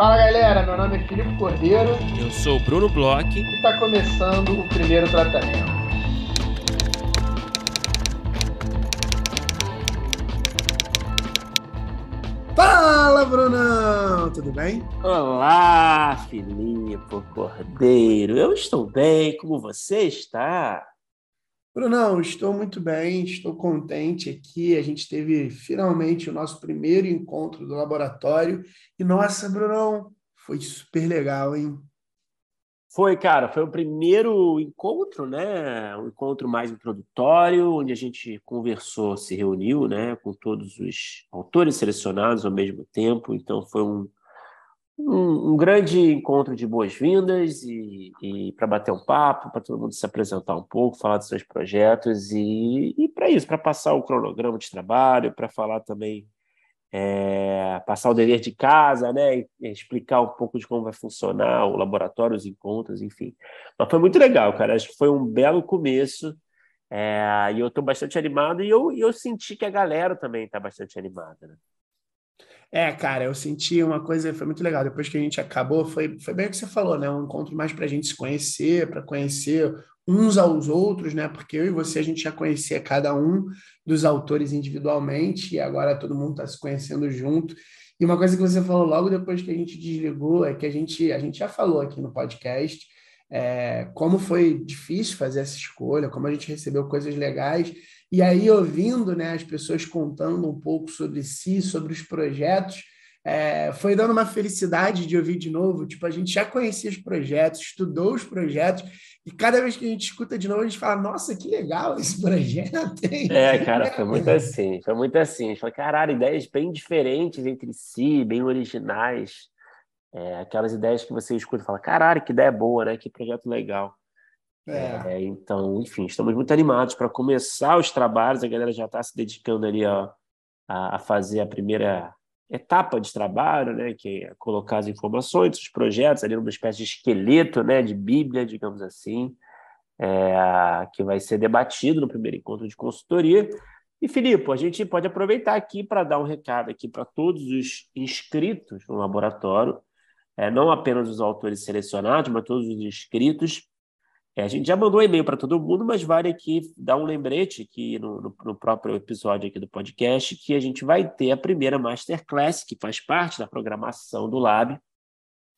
Fala galera, meu nome é Filipe Cordeiro. Eu sou o Bruno Bloch. E está começando o primeiro tratamento. Fala, Brunão! Tudo bem? Olá, Filipe Cordeiro. Eu estou bem, como você está? Brunão, estou muito bem, estou contente aqui. A gente teve finalmente o nosso primeiro encontro do laboratório. E nossa, Brunão, foi super legal, hein? Foi, cara, foi o primeiro encontro, né? Um encontro mais introdutório, onde a gente conversou, se reuniu, né, com todos os autores selecionados ao mesmo tempo. Então foi um, um, um grande encontro de boas-vindas e, e para bater um papo, para todo mundo se apresentar um pouco, falar dos seus projetos e, e para isso, para passar o cronograma de trabalho, para falar também, é, passar o dever de casa, né, explicar um pouco de como vai funcionar o laboratório, os encontros, enfim. Mas foi muito legal, cara. Acho que foi um belo começo. É, e eu estou bastante animado e eu, eu senti que a galera também está bastante animada. Né? É, cara, eu senti uma coisa, foi muito legal. Depois que a gente acabou, foi, foi bem o que você falou, né? Um encontro mais para a gente se conhecer, para conhecer uns aos outros, né? Porque eu e você a gente já conhecia cada um dos autores individualmente e agora todo mundo está se conhecendo junto. E uma coisa que você falou logo depois que a gente desligou é que a gente, a gente já falou aqui no podcast é, como foi difícil fazer essa escolha, como a gente recebeu coisas legais e aí, ouvindo né, as pessoas contando um pouco sobre si, sobre os projetos, é, foi dando uma felicidade de ouvir de novo. Tipo, a gente já conhecia os projetos, estudou os projetos, e cada vez que a gente escuta de novo, a gente fala: Nossa, que legal esse projeto. É, cara, foi muito assim. Foi muito assim. A gente falou: Caralho, ideias bem diferentes entre si, bem originais. É, aquelas ideias que você escuta e fala: Caralho, que ideia boa, né? Que projeto legal. É. É, então, enfim, estamos muito animados para começar os trabalhos. A galera já está se dedicando ali a, a, fazer a primeira etapa de trabalho, né, que é colocar as informações dos projetos ali numa espécie de esqueleto, né, de Bíblia, digamos assim, é, que vai ser debatido no primeiro encontro de consultoria. E Filipe, a gente pode aproveitar aqui para dar um recado aqui para todos os inscritos no laboratório, é, não apenas os autores selecionados, mas todos os inscritos é, a gente já mandou e-mail para todo mundo, mas vale aqui dar um lembrete aqui no, no, no, próprio episódio aqui do podcast que a gente vai ter a primeira Masterclass, que faz parte da programação do Lab,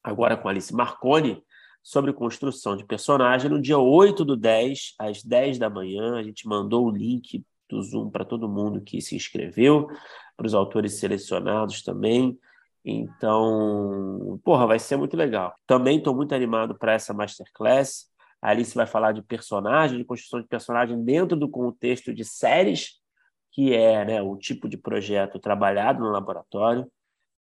agora com Alice Marconi, sobre construção de personagem, no dia 8 do 10, às 10 da manhã. A gente mandou o link do Zoom para todo mundo que se inscreveu, para os autores selecionados também. Então, porra, vai ser muito legal. Também estou muito animado para essa Masterclass. A Alice vai falar de personagem, de construção de personagem dentro do contexto de séries, que é né, o tipo de projeto trabalhado no laboratório.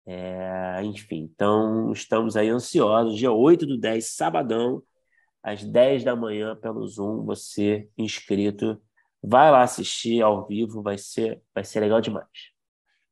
É, enfim, então estamos aí ansiosos. Dia 8 do 10, sabadão, às 10 da manhã, pelo Zoom, você inscrito, vai lá assistir ao vivo, vai ser, vai ser legal demais.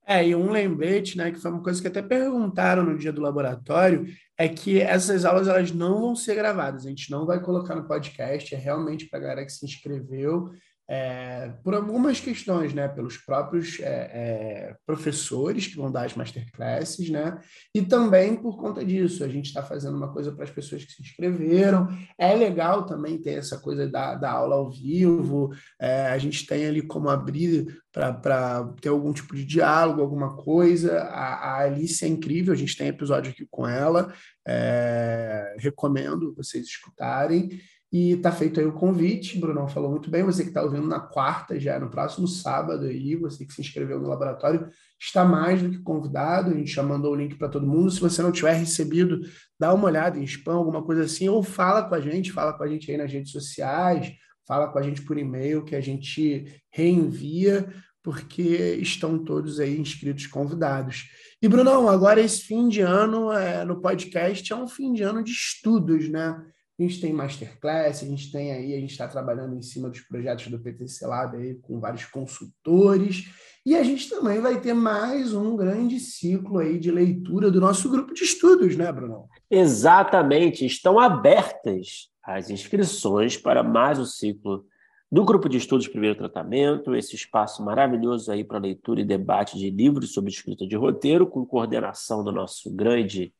É, e um lembrete, né, que foi uma coisa que até perguntaram no dia do laboratório, é que essas aulas elas não vão ser gravadas, a gente não vai colocar no podcast, é realmente para a galera que se inscreveu é, por algumas questões, né, pelos próprios é, é, professores que vão dar as masterclasses, né, e também por conta disso, a gente está fazendo uma coisa para as pessoas que se inscreveram, é legal também ter essa coisa da, da aula ao vivo, é, a gente tem ali como abrir para ter algum tipo de diálogo, alguma coisa, a, a, Alice é incrível, a gente tem episódio aqui com ela, é, recomendo vocês escutarem, e tá feito aí o convite, Brunão falou muito bem. Você que está ouvindo na quarta, já no próximo sábado aí, você que se inscreveu no laboratório, está mais do que convidado. A gente já mandou o link para todo mundo. Se você não tiver recebido, dá uma olhada em spam, alguma coisa assim, ou fala com a gente, fala com a gente aí nas redes sociais, fala com a gente por e-mail que a gente reenvia, porque estão todos aí inscritos convidados. E, Brunão, agora esse fim de ano é, no podcast é um fim de ano de estudos, né? A gente tem masterclass, a gente tem aí, a gente está trabalhando em cima dos projetos do PTC Lab aí com vários consultores, e a gente também vai ter mais um grande ciclo aí de leitura do nosso grupo de estudos, né, Bruno? Exatamente, estão abertas as inscrições para mais um ciclo do grupo de estudos Primeiro Tratamento, esse espaço maravilhoso aí para leitura e debate de livros sobre escrita de roteiro, com coordenação do nosso grande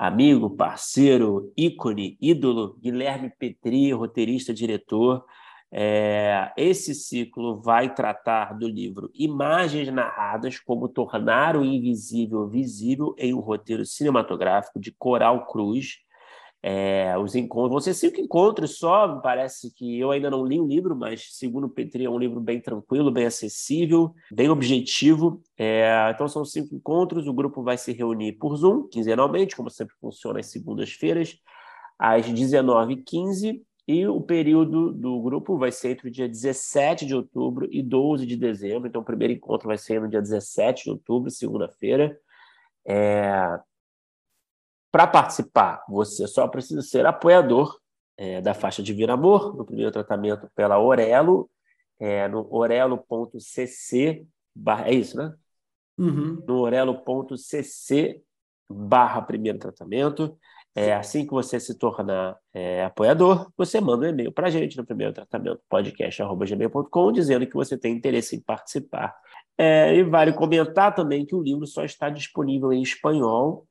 amigo, parceiro, ícone, ídolo, Guilherme Petri, roteirista, diretor. É, esse ciclo vai tratar do livro Imagens Narradas como Tornar o Invisível Visível em um Roteiro Cinematográfico, de Coral Cruz. É, os encontros vão ser cinco encontros só. Parece que eu ainda não li o livro, mas segundo o Petri é um livro bem tranquilo, bem acessível, bem objetivo. É, então são cinco encontros. O grupo vai se reunir por Zoom, quinzenalmente, como sempre funciona às segundas-feiras, às 19h15. E o período do grupo vai ser entre o dia 17 de outubro e 12 de dezembro. Então, o primeiro encontro vai ser no dia 17 de outubro, segunda-feira. É... Para participar, você só precisa ser apoiador é, da faixa de Amor, no primeiro tratamento pela Orelo, é, no orelo.cc. É isso, né? Uhum. No orelo.cc barra primeiro tratamento. É, assim que você se tornar é, apoiador, você manda um e-mail para a gente no primeiro tratamento podcast.gmail.com dizendo que você tem interesse em participar. É, e vale comentar também que o livro só está disponível em espanhol,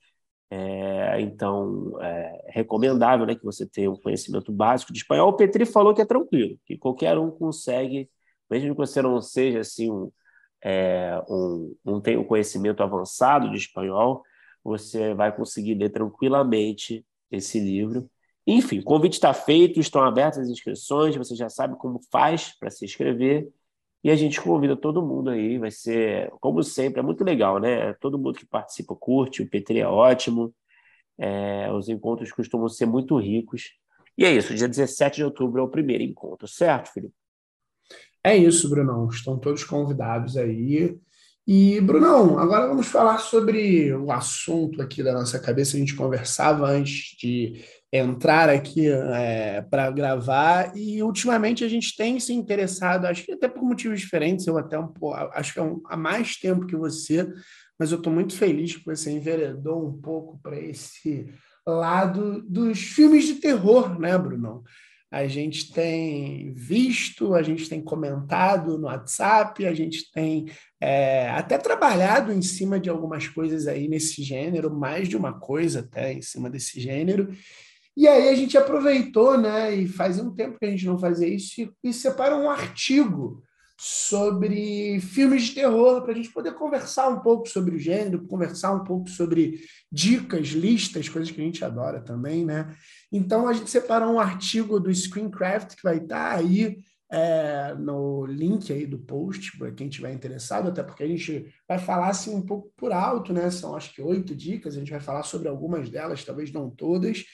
é, então é recomendável né, que você tenha um conhecimento básico de espanhol. O Petri falou que é tranquilo, que qualquer um consegue, mesmo que você não seja assim um, é, um, não tenha um conhecimento avançado de espanhol, você vai conseguir ler tranquilamente esse livro. Enfim, o convite está feito, estão abertas as inscrições, você já sabe como faz para se inscrever. E a gente convida todo mundo aí, vai ser, como sempre, é muito legal, né? Todo mundo que participa curte, o Petri é ótimo, é, os encontros costumam ser muito ricos. E é isso, dia 17 de outubro é o primeiro encontro, certo, Felipe? É isso, Brunão. Estão todos convidados aí. E, Brunão, agora vamos falar sobre o assunto aqui da nossa cabeça. A gente conversava antes de entrar aqui é, para gravar, e ultimamente a gente tem se interessado, acho que até por motivos diferentes, eu até um acho que é um, há mais tempo que você, mas eu estou muito feliz que você enveredou um pouco para esse lado dos filmes de terror, né, Brunão? a gente tem visto, a gente tem comentado no WhatsApp, a gente tem é, até trabalhado em cima de algumas coisas aí nesse gênero, mais de uma coisa até em cima desse gênero. E aí a gente aproveitou, né? E fazia um tempo que a gente não fazia isso, e, e separou um artigo sobre filmes de terror, para a gente poder conversar um pouco sobre o gênero, conversar um pouco sobre dicas, listas, coisas que a gente adora também, né? Então a gente separou um artigo do Screencraft que vai estar aí é, no link aí do post, para quem tiver interessado, até porque a gente vai falar assim um pouco por alto, né? São acho que oito dicas, a gente vai falar sobre algumas delas, talvez não todas,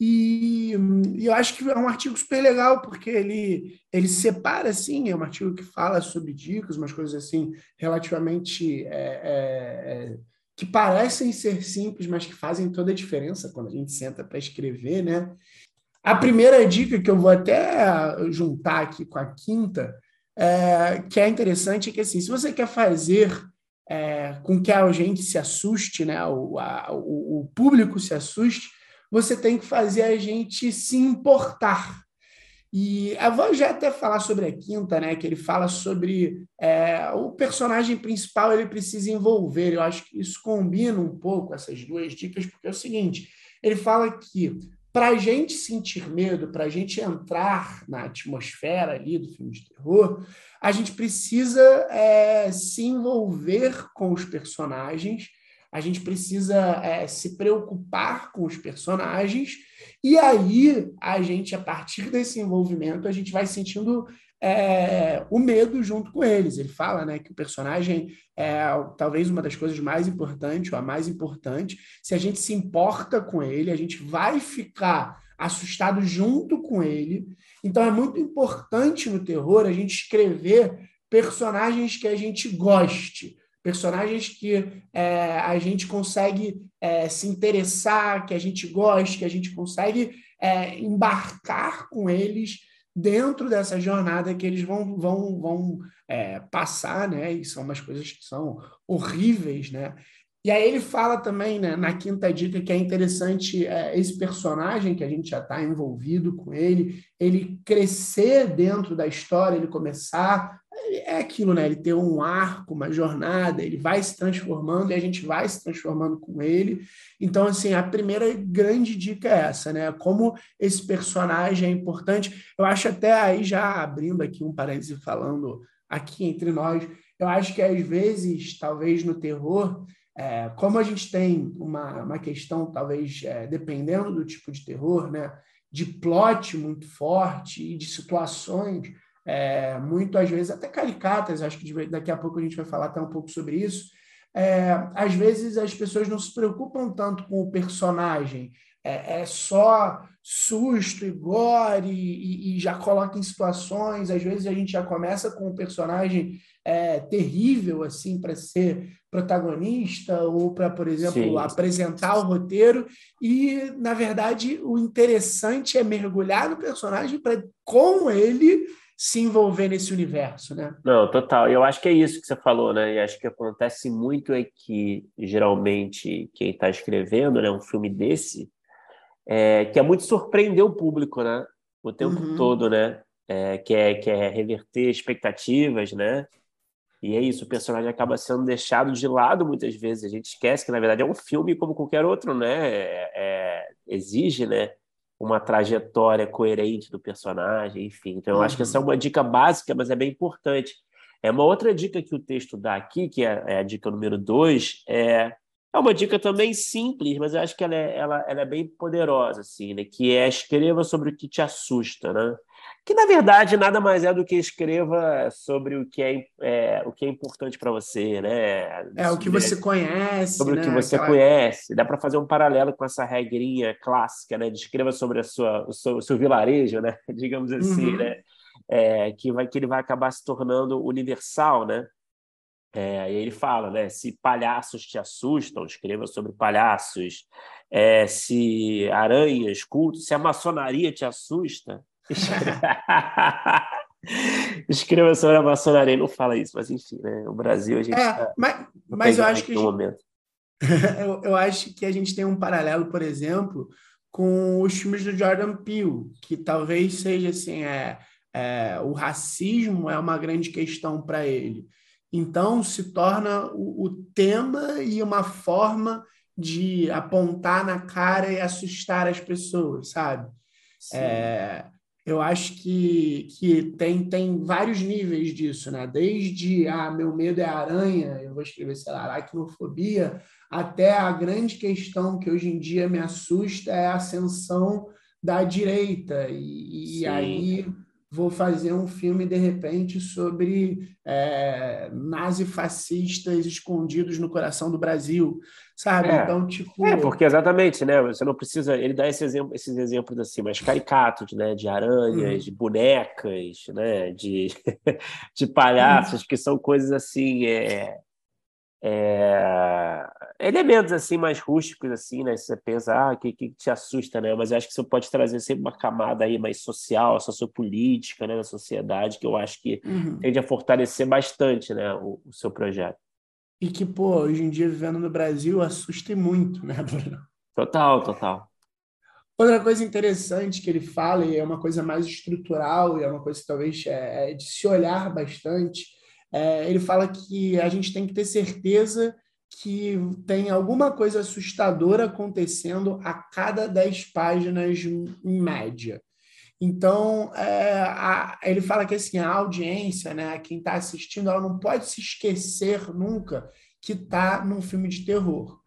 e, e, eu acho que é um artigo super legal, porque ele, ele separa, assim, é um artigo que fala sobre dicas, umas coisas assim, relativamente. É, é, é, que parecem ser simples, mas que fazem toda a diferença quando a gente senta para escrever, né? A primeira dica que eu vou até juntar aqui com a quinta, é, que é interessante, é que assim, se você quer fazer é, com que a gente se assuste, né, o, a, o, o público se assuste, você tem que fazer a gente se importar. E eu vou já até falar sobre a quinta, né? Que ele fala sobre é, o personagem principal, ele precisa envolver. Eu acho que isso combina um pouco essas duas dicas, porque é o seguinte: ele fala que para a gente sentir medo, para a gente entrar na atmosfera ali do filme de terror, a gente precisa é, se envolver com os personagens a gente precisa é, se preocupar com os personagens, e aí a gente, a partir desse envolvimento, a gente vai sentindo é, o medo junto com eles. Ele fala né, que o personagem é talvez uma das coisas mais importantes, ou a mais importante. Se a gente se importa com ele, a gente vai ficar assustado junto com ele. Então é muito importante no terror a gente escrever personagens que a gente goste personagens que é, a gente consegue é, se interessar, que a gente gosta, que a gente consegue é, embarcar com eles dentro dessa jornada que eles vão, vão, vão é, passar, né? E são umas coisas que são horríveis, né? E aí ele fala também, né, na quinta dica, que é interessante é, esse personagem que a gente já está envolvido com ele, ele crescer dentro da história, ele começar. É aquilo, né? Ele ter um arco, uma jornada, ele vai se transformando e a gente vai se transformando com ele. Então, assim, a primeira grande dica é essa, né? Como esse personagem é importante. Eu acho até aí, já abrindo aqui um parêntese falando aqui entre nós, eu acho que às vezes, talvez no terror, é, como a gente tem uma, uma questão, talvez, é, dependendo do tipo de terror, né, de plot muito forte e de situações é, muito, às vezes, até caricatas, acho que daqui a pouco a gente vai falar até um pouco sobre isso, é, às vezes as pessoas não se preocupam tanto com o personagem, é, é só susto e gore e, e, já coloca em situações. Às vezes a gente já começa com um personagem é, terrível assim para ser protagonista ou para, por exemplo, Sim. apresentar o roteiro. E na verdade o interessante é mergulhar no personagem para com ele se envolver nesse universo, né? Não, total. Eu acho que é isso que você falou, né? E acho que acontece muito é que geralmente quem está escrevendo, né, um filme desse é, que é muito surpreender o público, né? O tempo uhum. todo, né? É, que, é, que é reverter expectativas, né? E é isso, o personagem acaba sendo deixado de lado muitas vezes. A gente esquece que, na verdade, é um filme como qualquer outro, né? É, é exige, né? Uma trajetória coerente do personagem, enfim. Então, eu uhum. acho que essa é uhum. uma dica básica, mas é bem importante. É uma outra dica que o texto dá aqui, que é, é a dica número dois, é é uma dica também simples, mas eu acho que ela é, ela, ela é bem poderosa, assim, né? Que é escreva sobre o que te assusta, né? Que na verdade nada mais é do que escreva sobre o que é, é o que é importante para você, né? É o que você conhece, sobre né? o que você Aquela... conhece. Dá para fazer um paralelo com essa regrinha clássica, né? De escreva sobre a sua, o seu, o seu vilarejo, né? Digamos assim, uhum. né? É, que vai que ele vai acabar se tornando universal, né? É, e ele fala, né? Se palhaços te assustam, escreva sobre palhaços. É, se aranhas, cultos, se a maçonaria te assusta, escreva sobre a maçonaria. Não fala isso, mas enfim, né? O Brasil a gente. É, tá mas, mas eu acho que. No momento. eu, eu acho que a gente tem um paralelo, por exemplo, com os filmes do Jordan Peele, que talvez seja assim, é, é o racismo é uma grande questão para ele. Então, se torna o, o tema e uma forma de apontar na cara e assustar as pessoas, sabe? É, eu acho que, que tem, tem vários níveis disso, né? Desde ah, meu medo é aranha, eu vou escrever, sei lá, aracnofobia, até a grande questão que hoje em dia me assusta é a ascensão da direita. E, e aí vou fazer um filme, de repente, sobre é, nazifascistas escondidos no coração do Brasil, sabe? É, então, tipo... É, porque exatamente, né? Você não precisa... Ele dá esse exemplo, esses exemplos assim, mais caricatos, né? De aranhas, hum. de bonecas, né? De, de palhaços, hum. que são coisas assim... É é, elementos assim mais rústicos assim, né? Você pensa, ah, que, que te assusta, né? Mas eu acho que você pode trazer sempre uma camada aí mais social, sociopolítica, né, da sociedade, que eu acho que uhum. tende a fortalecer bastante, né, o, o, seu projeto. E que, pô, hoje em dia vivendo no Brasil assusta muito, né, Bruno? Total, total. Outra coisa interessante que ele fala, e é uma coisa mais estrutural, e é uma coisa que talvez é, é de se olhar bastante, é, ele fala que a gente tem que ter certeza que tem alguma coisa assustadora acontecendo a cada 10 páginas em média. Então, é, a, ele fala que assim, a audiência, né, quem está assistindo, ela não pode se esquecer nunca que está num filme de terror.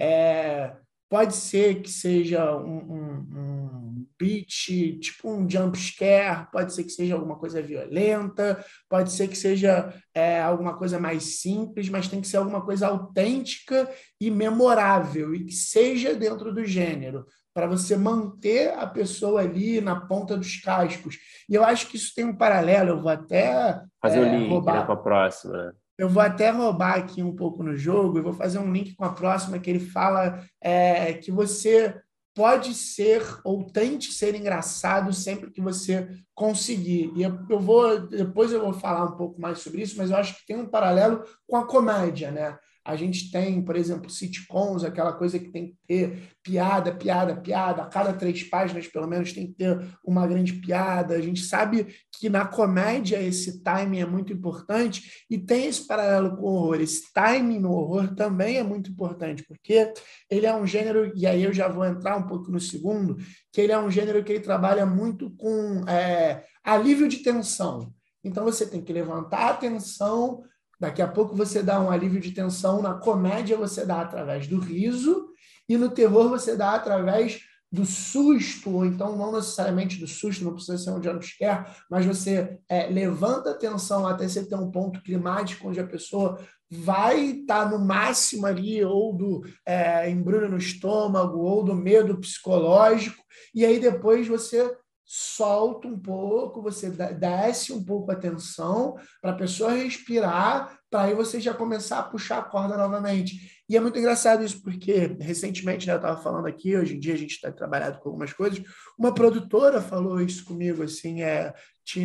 É, pode ser que seja um, um, um beat, tipo um jump scare, pode ser que seja alguma coisa violenta, pode ser que seja é, alguma coisa mais simples, mas tem que ser alguma coisa autêntica e memorável e que seja dentro do gênero, para você manter a pessoa ali na ponta dos cascos. E eu acho que isso tem um paralelo, eu vou até fazer é, o link né, roubar. Né, com a próxima. Eu vou até roubar aqui um pouco no jogo e vou fazer um link com a próxima que ele fala é, que você pode ser ou tente ser engraçado sempre que você conseguir. E eu, vou depois eu vou falar um pouco mais sobre isso, mas eu acho que tem um paralelo com a comédia, né? A gente tem, por exemplo, sitcoms, aquela coisa que tem que ter piada, piada, piada. A cada três páginas, pelo menos, tem que ter uma grande piada. A gente sabe que na comédia esse timing é muito importante e tem esse paralelo com o horror. Esse timing no horror também é muito importante, porque ele é um gênero, e aí eu já vou entrar um pouco no segundo, que ele é um gênero que ele trabalha muito com é, alívio de tensão. Então você tem que levantar a tensão, daqui a pouco você dá um alívio de tensão, na comédia você dá através do riso, e no terror você dá através do susto, ou então não necessariamente do susto, não precisa ser um jumpscare, mas você é, levanta a tensão até você ter um ponto climático onde a pessoa vai estar tá no máximo ali, ou do é, embrulho no estômago, ou do medo psicológico, e aí depois você solta um pouco, você desce um pouco a tensão para a pessoa respirar, para aí você já começar a puxar a corda novamente. E é muito engraçado isso, porque recentemente, né, eu estava falando aqui, hoje em dia a gente está trabalhando com algumas coisas, uma produtora falou isso comigo, assim, é,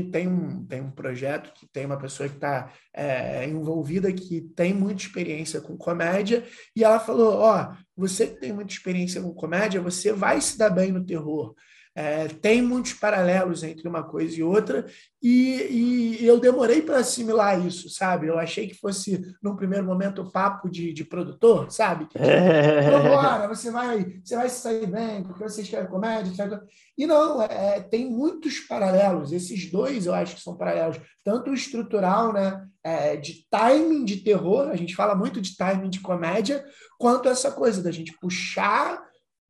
tem um, tem um projeto que tem uma pessoa que está é, envolvida que tem muita experiência com comédia, e ela falou, ó, oh, você que tem muita experiência com comédia, você vai se dar bem no terror. É, tem muitos paralelos entre uma coisa e outra, e, e eu demorei para assimilar isso, sabe? Eu achei que fosse, num primeiro momento, papo de, de produtor, sabe? Que, Agora, você vai, você vai sair bem, porque você escreve comédia, etc. E não, é, tem muitos paralelos. Esses dois eu acho que são paralelos, tanto o estrutural, né? É, de timing de terror, a gente fala muito de timing de comédia, quanto essa coisa da gente puxar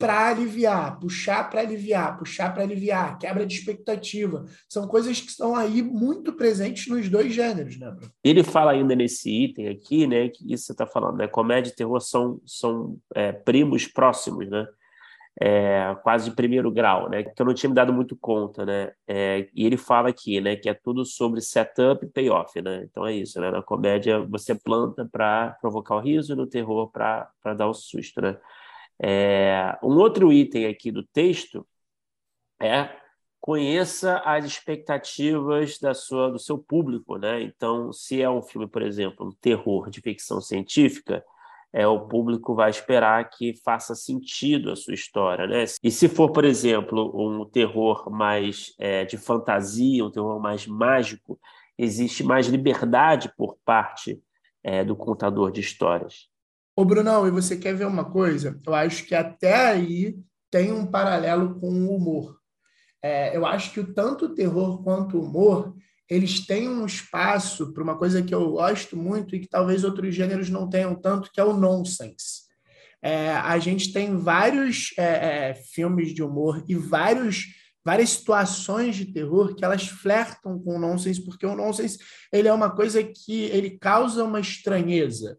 para aliviar, puxar para aliviar, puxar para aliviar, quebra de expectativa. São coisas que estão aí muito presentes nos dois gêneros, né, Bruno? Ele fala ainda nesse item aqui, né, que isso você está falando, né, comédia e terror são, são é, primos próximos, né, é, quase de primeiro grau, né, que eu não tinha me dado muito conta, né, é, e ele fala aqui, né, que é tudo sobre setup e payoff, né, então é isso, né, na comédia você planta para provocar o riso, no terror para dar o susto, né. É, um outro item aqui do texto é conheça as expectativas da sua, do seu público, né? Então, se é um filme, por exemplo, um terror de ficção científica, é, o público vai esperar que faça sentido a sua história, né? E se for, por exemplo, um terror mais é, de fantasia, um terror mais mágico, existe mais liberdade por parte é, do contador de histórias. Ô, Brunão, e você quer ver uma coisa? Eu acho que até aí tem um paralelo com o humor. É, eu acho que tanto o terror quanto o humor, eles têm um espaço para uma coisa que eu gosto muito e que talvez outros gêneros não tenham tanto, que é o nonsense. É, a gente tem vários é, é filmes de humor e vários várias situações de terror que elas flertam com o nonsense, porque o nonsense ele é uma coisa que ele causa uma estranheza.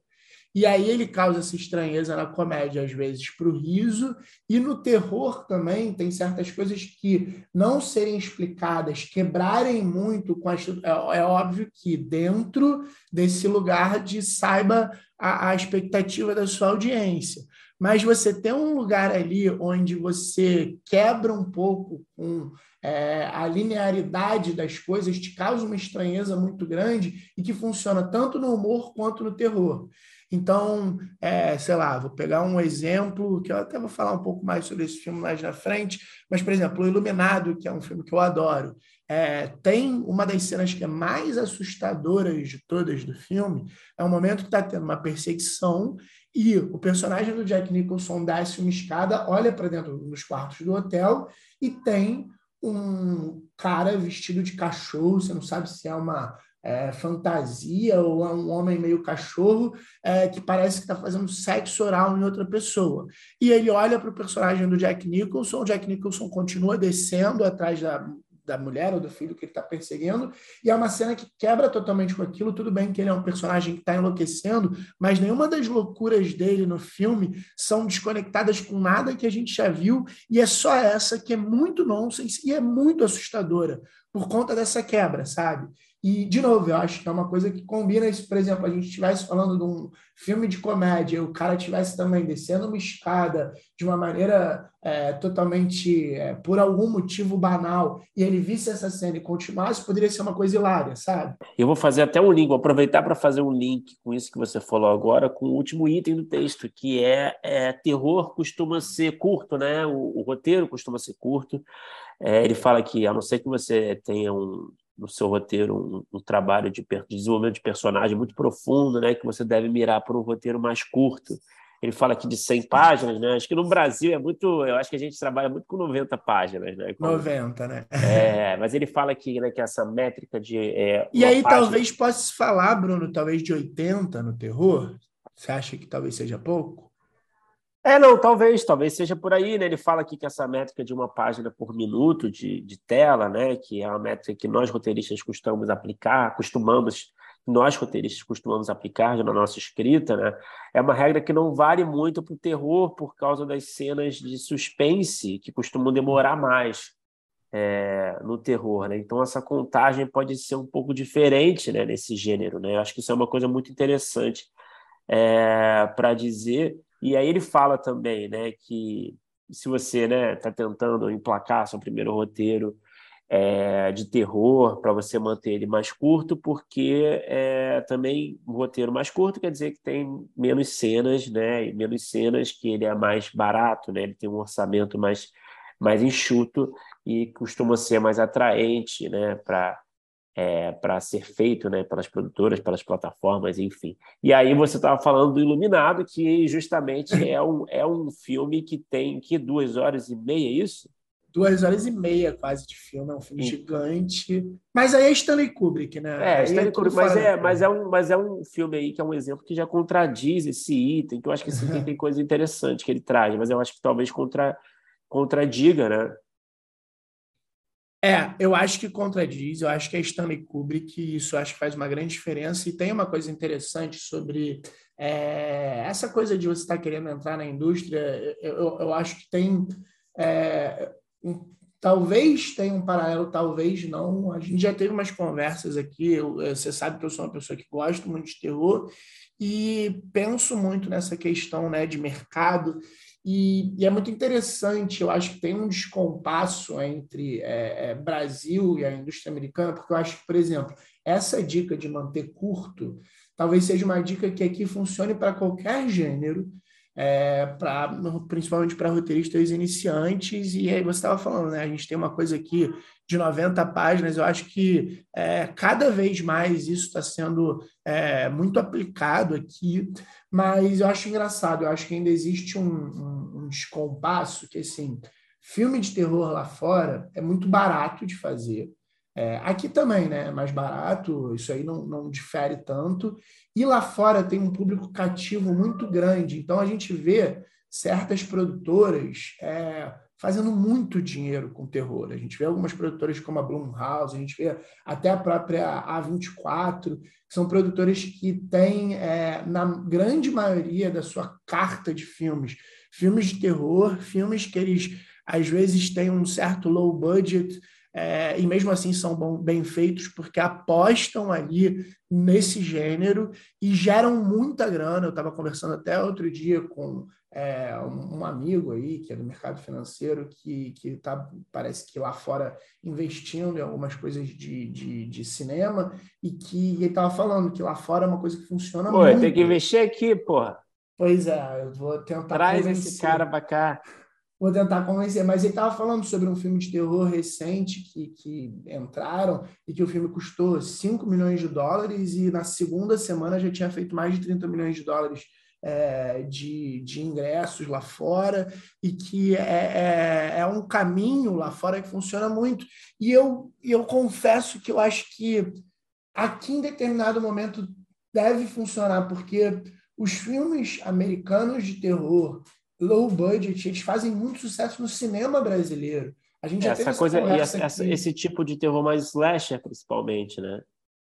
E aí ele causa essa estranheza na comédia, às vezes, para o riso, e no terror também tem certas coisas que não serem explicadas, quebrarem muito com a. É, é óbvio que dentro desse lugar de saiba a, a expectativa da sua audiência. Mas você tem um lugar ali onde você quebra um pouco com é, a linearidade das coisas, te causa uma estranheza muito grande e que funciona tanto no humor quanto no terror. Então, é, sei lá, vou pegar um exemplo, que eu até vou falar um pouco mais sobre esse filme mais na frente, mas, por exemplo, O Iluminado, que é um filme que eu adoro, é, tem uma das cenas que é mais assustadoras de todas do filme, é um momento que está tendo uma perseguição e o personagem do Jack Nicholson desce uma escada, olha para dentro dos quartos do hotel e tem um cara vestido de cachorro, você não sabe se é uma é, fantasia ou é um homem meio cachorro é, que parece que está fazendo sexo oral em outra pessoa. E ele olha para o personagem do Jack Nicholson, o Jack Nicholson continua descendo atrás da, da mulher ou do filho que ele está perseguindo, e é uma cena que quebra totalmente com aquilo. Tudo bem que ele é um personagem que está enlouquecendo, mas nenhuma das loucuras dele no filme são desconectadas com nada que a gente já viu, e é só essa que é muito nonsense e é muito assustadora por conta dessa quebra, sabe? E, de novo, eu acho que é uma coisa que combina isso. Por exemplo, a gente estivesse falando de um filme de comédia, o cara estivesse também descendo uma escada de uma maneira é, totalmente, é, por algum motivo banal, e ele visse essa cena e continuasse, poderia ser uma coisa hilária, sabe? Eu vou fazer até um link, vou aproveitar para fazer um link com isso que você falou agora, com o último item do texto, que é, é terror costuma ser curto, né? O, o roteiro costuma ser curto. É, ele fala que, a não ser que você tenha um, no seu roteiro um, um trabalho de, de, desenvolvimento de personagem muito profundo, né, que você deve mirar para um roteiro mais curto. Ele fala aqui de 100 páginas, né? Acho que no Brasil é muito. Eu acho que a gente trabalha muito com 90 páginas, né? Com, 90, né? É, mas ele fala aqui né, que essa métrica de. É, e aí página... talvez possa falar, Bruno, talvez de 80 no terror? Você acha que talvez seja pouco? É, não, talvez, talvez seja por aí, né? Ele fala aqui que essa métrica de uma página por minuto de, de tela, né? Que é uma métrica que nós roteiristas costumamos aplicar, costumamos, nós roteiristas costumamos aplicar na nossa escrita, né? É uma regra que não vale muito para o terror por causa das cenas de suspense que costumam demorar mais. É, no terror, né? Então essa contagem pode ser um pouco diferente, né, nesse gênero, né? Eu acho que isso é uma coisa muito interessante é, para dizer e aí ele fala também né, que se você está né, tá tentando emplacar seu primeiro roteiro é, de terror para você manter ele mais curto, porque é, também um roteiro mais curto quer dizer que tem menos cenas, né? E menos cenas que ele é mais barato, né? Ele tem um orçamento mais, mais enxuto e costuma ser mais atraente, né? Para é, para ser feito né, pelas produtoras, pelas plataformas, enfim. E aí você estava falando do Iluminado, que justamente é um, é um filme que tem que duas horas e meia, é isso? Duas horas e meia quase de filme, é um filme Sim. gigante. Mas aí é Stanley Kubrick, né? É, Stanley é Kubrick, mas é, mas, é um, mas é um filme aí que é um exemplo que já contradiz esse item, que eu acho que esse item tem coisa interessante que ele traz, mas eu acho que talvez contra, contradiga, né? É, eu acho que contradiz, eu acho que é Stanley Kubrick, isso acho que faz uma grande diferença. E tem uma coisa interessante sobre é, essa coisa de você estar tá querendo entrar na indústria, eu, eu acho que tem. É, um, talvez tenha um paralelo, talvez não. A gente já teve umas conversas aqui, eu, você sabe que eu sou uma pessoa que gosta muito de terror e penso muito nessa questão né, de mercado e, e, é muito interessante, eu acho que tem um descompasso entre é, é, Brasil e a indústria americana, porque eu acho que, por exemplo, essa dica de manter curto talvez seja uma dica que aqui funcione para qualquer gênero, é, pra, principalmente para roteiristas iniciantes. E aí você estava falando, né? A gente tem uma coisa aqui de 90 páginas, eu acho que é, cada vez mais isso está sendo é, muito aplicado aqui, mas eu acho engraçado, eu acho que ainda existe um, um, um descompasso que, assim, filme de terror lá fora é muito barato de fazer, é, aqui também, né? É mais barato, isso aí não, não difere tanto. E lá fora tem um público cativo muito grande. Então a gente vê certas produtoras é, fazendo muito dinheiro com terror. A gente vê algumas produtoras como a Blumhouse, a gente vê até a própria A24, que são produtoras que têm, é, na grande maioria da sua carta de filmes, filmes de terror, filmes que eles às vezes têm um certo low budget é, e mesmo assim são bom, bem feitos porque apostam ali nesse gênero e geram muita grana. Eu estava conversando até outro dia com é, um, amigo aí que é do mercado financeiro que, que tá, parece que lá fora investindo em algumas coisas de, de, de cinema e que ele estava falando que lá fora é uma coisa que funciona pô, muito. Tem que investir aqui, porra. Pois é, eu vou tentar. Traz esse cara para cá vou tentar convencer. Mas ele estava falando sobre um filme de terror recente que, que entraram e que o filme custou 5 milhões de dólares e na segunda semana já tinha feito mais de 30 milhões de dólares é, de, de ingressos lá fora e que é, é, é, um caminho lá fora que funciona muito. E eu, eu confesso que eu acho que aqui em determinado momento deve funcionar, porque os filmes americanos de terror low budget, eles fazem muito sucesso no cinema brasileiro. A gente essa já coisa e essa, essa, esse tipo de terror mais slasher, principalmente, né?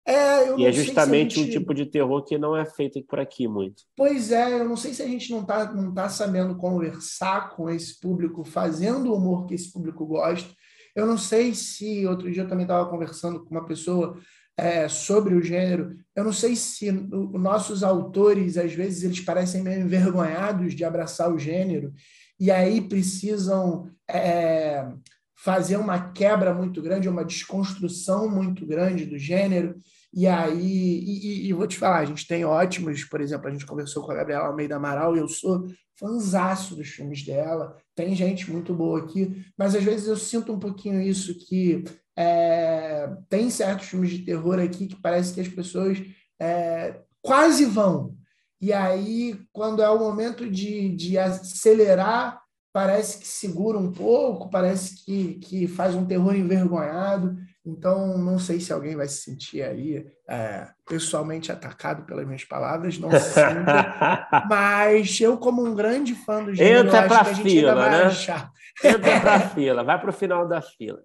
É, eu e é justamente gente... um tipo de terror que não é feito por aqui muito. Pois é, eu não sei se a gente não está não tá sabendo conversar com esse público, fazendo o humor que esse público gosta. Eu não sei se outro dia eu também estava conversando com uma pessoa é, sobre o gênero. Eu não sei se o, nossos autores, às vezes, eles parecem meio envergonhados de abraçar o gênero e aí precisam é, fazer uma quebra muito grande, uma desconstrução muito grande do gênero. E aí, e, e, vou te falar, a gente tem ótimos, por exemplo, a gente conversou com a Gabriela Almeida Amaral e eu sou fanzaço dos filmes dela, tem gente muito boa aqui, mas às vezes eu sinto um pouquinho isso, que é, tem certos filmes de terror aqui que parece que as pessoas é, quase vão. E aí, quando é o momento de, de acelerar, parece que segura um pouco, parece que, que faz um terror envergonhado. Então, não sei se alguém vai se sentir aí é, pessoalmente atacado pelas minhas palavras, não se mas eu, como um grande fã do gênero, Entra para a fila, né? Achar. Entra fila, vai para o final da fila.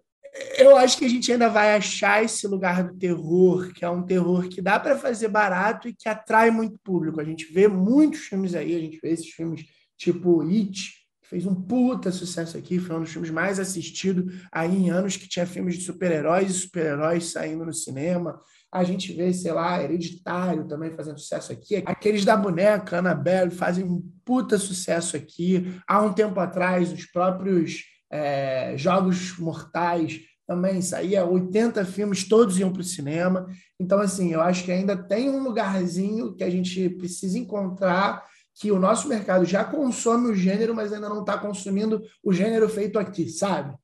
Eu acho que a gente ainda vai achar esse lugar do terror, que é um terror que dá para fazer barato e que atrai muito público. A gente vê muitos filmes aí, a gente vê esses filmes tipo It, fez um puta sucesso aqui, foi um dos filmes mais assistidos aí em anos que tinha filmes de super-heróis e super-heróis saindo no cinema. A gente vê, sei lá, Hereditário também fazendo sucesso aqui. Aqueles da boneca, Annabelle, fazem um puta sucesso aqui. Há um tempo atrás, os próprios é, Jogos Mortais também saía 80 filmes, todos iam para o cinema. Então, assim, eu acho que ainda tem um lugarzinho que a gente precisa encontrar que o nosso mercado já consome o gênero, mas ainda não está consumindo o gênero feito aqui, sabe?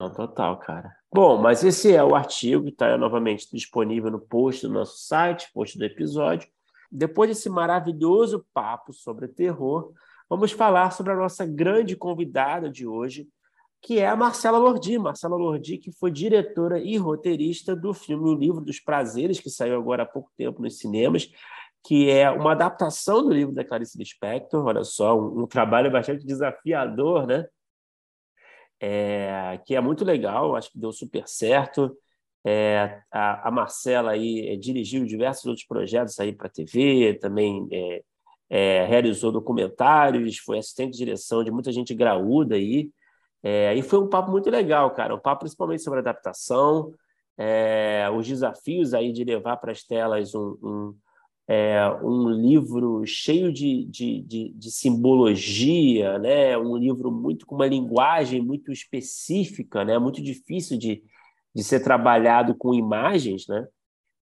Não, total, cara. Bom, mas esse é o artigo está novamente disponível no post do nosso site, post do episódio. Depois desse maravilhoso papo sobre terror, vamos falar sobre a nossa grande convidada de hoje, que é a Marcela Lordi. Marcela Lordi, que foi diretora e roteirista do filme O Livro dos Prazeres, que saiu agora há pouco tempo nos cinemas que é uma adaptação do livro da Clarice Lispector, olha só, um, um trabalho bastante desafiador, né? É, que é muito legal, acho que deu super certo. É, a, a, Marcela aí é, dirigiu diversos outros projetos aí para TV, também é, é, realizou documentários, foi assistente de direção de muita gente graúda aí. É, e foi um papo muito legal, cara, um papo principalmente sobre adaptação, os desafios aí de levar para as telas um, um é, um livro cheio de, de, de, de, simbologia, né? um livro muito com uma linguagem muito específica, né? muito difícil de, de ser trabalhado com imagens. Né?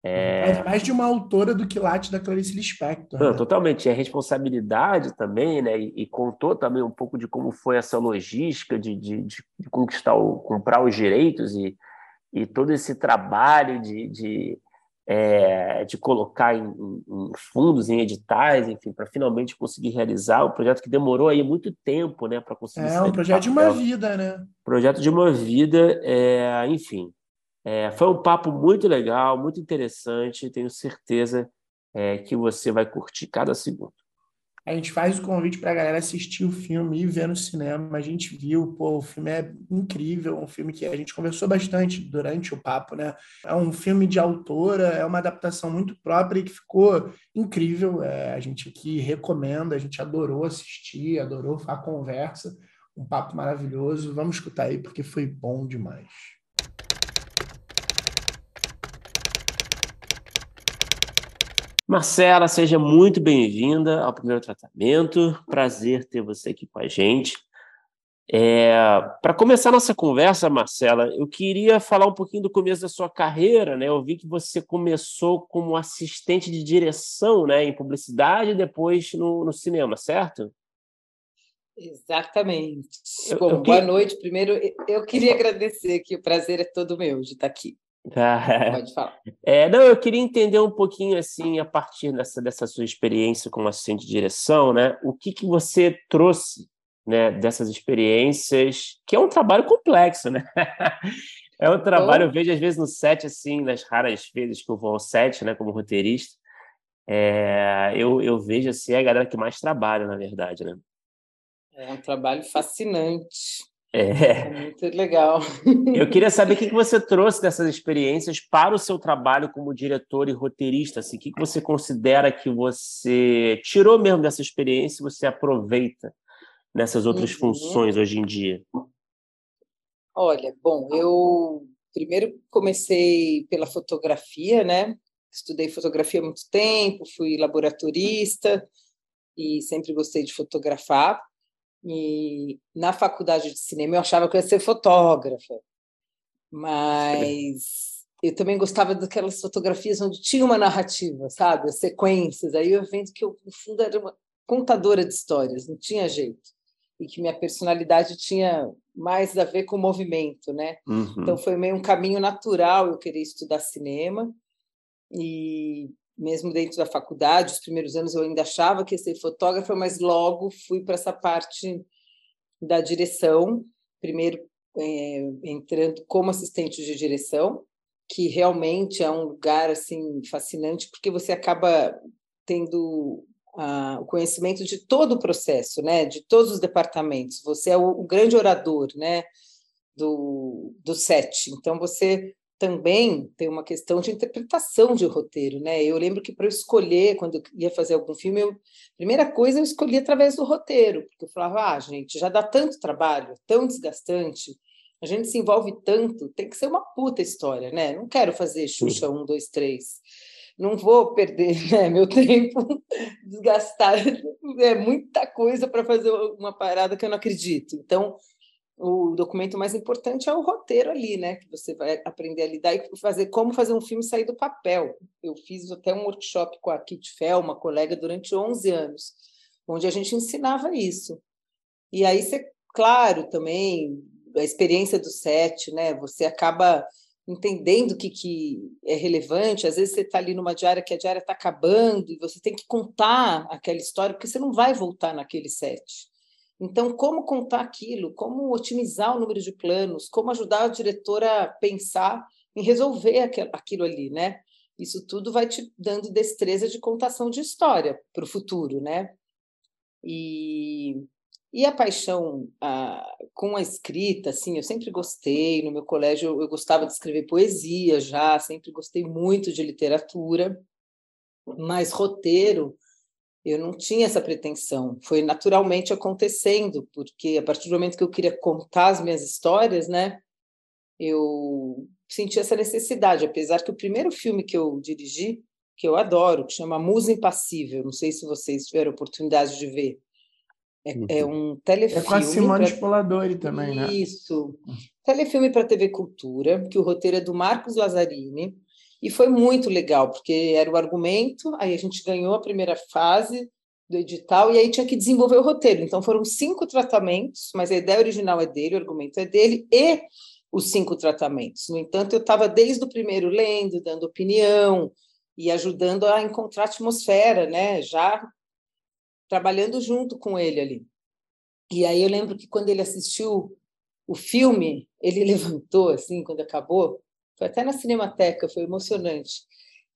É... é mais de uma autora do que Late da Clarice Lispector. Não, né? Totalmente. É responsabilidade também, né? E, e, contou também um pouco de como foi essa logística de, de, de conquistar, o, comprar os direitos e, e todo esse trabalho de, de é, de colocar em, em, fundos, em editais, enfim, para finalmente conseguir realizar o projeto que demorou aí muito tempo, né, para conseguir. É um projeto de uma vida, né? Projeto de uma vida, é, enfim. É, foi um papo muito legal, muito interessante. Tenho certeza é, que você vai curtir cada segundo a gente faz o convite para a galera assistir o filme e ver no cinema. A gente viu, pô, o filme é incrível, um filme que a gente conversou bastante durante o papo, né? É um filme de autora, é uma adaptação muito própria e que ficou incrível. É, a gente aqui recomenda, a gente adorou assistir, adorou a conversa, um papo maravilhoso. Vamos escutar aí porque foi bom demais. Marcela, seja muito bem-vinda ao primeiro tratamento. Prazer ter você aqui com a gente. É, Para começar nossa conversa, Marcela, eu queria falar um pouquinho do começo da sua carreira. Né? Eu vi que você começou como assistente de direção né, em publicidade e depois no, no cinema, certo? Exatamente. Eu, Bom, eu boa que... noite. Primeiro, eu queria agradecer que o prazer é todo meu de estar aqui. Pode falar. É, não, eu queria entender um pouquinho, assim, a partir dessa, dessa sua experiência como assistente de direção, né? O que, que você trouxe né, dessas experiências, que é um trabalho complexo, né? é um trabalho, eu vejo às vezes no set, assim, nas raras vezes que eu vou ao set, né, como roteirista, é, eu, eu vejo, assim, a galera que mais trabalha, na verdade, né? É um trabalho fascinante. É. é. Muito legal. Eu queria saber o que você trouxe dessas experiências para o seu trabalho como diretor e roteirista. Assim, o que você considera que você tirou mesmo dessa experiência e você aproveita nessas outras uhum. funções hoje em dia? Olha, bom, eu primeiro comecei pela fotografia, né? Estudei fotografia há muito tempo, fui laboratorista e sempre gostei de fotografar. E na faculdade de cinema eu achava que eu ia ser fotógrafa, mas eu também gostava daquelas fotografias onde tinha uma narrativa, sabe? As sequências. Aí eu vendo que eu, no fundo, era uma contadora de histórias, não tinha jeito. E que minha personalidade tinha mais a ver com o movimento, né? Uhum. Então foi meio um caminho natural eu querer estudar cinema. E mesmo dentro da faculdade, os primeiros anos eu ainda achava que ia ser fotógrafa, mas logo fui para essa parte da direção, primeiro é, entrando como assistente de direção, que realmente é um lugar assim fascinante, porque você acaba tendo ah, o conhecimento de todo o processo, né, de todos os departamentos. Você é o, o grande orador, né, do, do set. Então você também tem uma questão de interpretação de roteiro, né? Eu lembro que para eu escolher, quando eu ia fazer algum filme, eu, primeira coisa eu escolhi através do roteiro, porque eu falava, ah, gente, já dá tanto trabalho, tão desgastante, a gente se envolve tanto, tem que ser uma puta história, né? Não quero fazer Xuxa um, dois, três. Não vou perder né, meu tempo, desgastar. É muita coisa para fazer uma parada que eu não acredito. Então, o documento mais importante é o roteiro ali, né? Que você vai aprender a lidar e fazer como fazer um filme sair do papel. Eu fiz até um workshop com a Kit Fel, uma colega, durante 11 anos, onde a gente ensinava isso. E aí você, claro, também a experiência do set, né? Você acaba entendendo o que, que é relevante. Às vezes você está ali numa diária que a diária está acabando e você tem que contar aquela história, porque você não vai voltar naquele set. Então, como contar aquilo? Como otimizar o número de planos? Como ajudar o diretor a pensar em resolver aquilo ali, né? Isso tudo vai te dando destreza de contação de história para o futuro, né? E, e a paixão a, com a escrita, assim, eu sempre gostei. No meu colégio eu, eu gostava de escrever poesia já, sempre gostei muito de literatura, mas roteiro eu não tinha essa pretensão, foi naturalmente acontecendo, porque a partir do momento que eu queria contar as minhas histórias, né, eu senti essa necessidade, apesar que o primeiro filme que eu dirigi, que eu adoro, que chama Musa Impassível, não sei se vocês tiveram oportunidade de ver, é, uhum. é um telefilme. É com a Simone pra... Também, né? Isso. Telefilme para TV Cultura, que o roteiro é do Marcos Lazzarini, e foi muito legal, porque era o argumento, aí a gente ganhou a primeira fase do edital e aí tinha que desenvolver o roteiro. Então foram cinco tratamentos, mas a ideia original é dele, o argumento é dele e os cinco tratamentos. No entanto, eu estava desde o primeiro lendo, dando opinião e ajudando a encontrar atmosfera, né? Já trabalhando junto com ele ali. E aí eu lembro que quando ele assistiu o filme, ele levantou assim, quando acabou, foi até na Cinemateca, foi emocionante.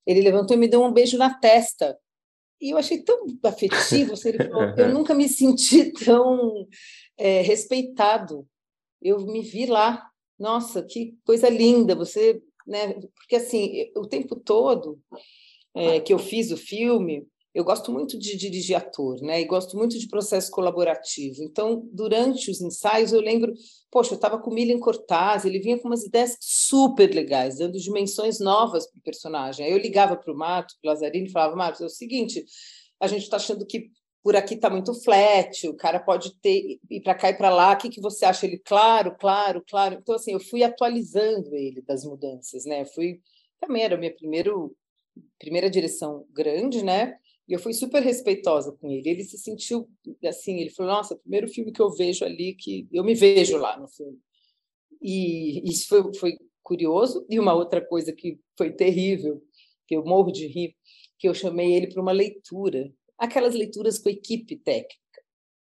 Ele levantou e me deu um beijo na testa. E eu achei tão afetivo. Assim, falou, eu nunca me senti tão é, respeitado. Eu me vi lá. Nossa, que coisa linda. Você, né? Porque assim, o tempo todo é, que eu fiz o filme, eu gosto muito de dirigir ator, né? E gosto muito de processo colaborativo. Então, durante os ensaios, eu lembro, poxa, eu estava com o Milen Cortaz, ele vinha com umas ideias super legais, dando dimensões novas para o personagem. Aí eu ligava para o Mato, para o Lazzarini, e falava, Marcos, é o seguinte, a gente está achando que por aqui está muito flat, o cara pode ter ir para cá e para lá, o que, que você acha? Ele, claro, claro, claro. Então, assim, eu fui atualizando ele das mudanças, né? Fui, também era a minha primeiro, primeira direção grande, né? E eu fui super respeitosa com ele. Ele se sentiu assim, ele falou: "Nossa, primeiro filme que eu vejo ali que eu me vejo lá no filme". E isso foi, foi curioso. E uma outra coisa que foi terrível, que eu morro de rir, que eu chamei ele para uma leitura, aquelas leituras com equipe técnica.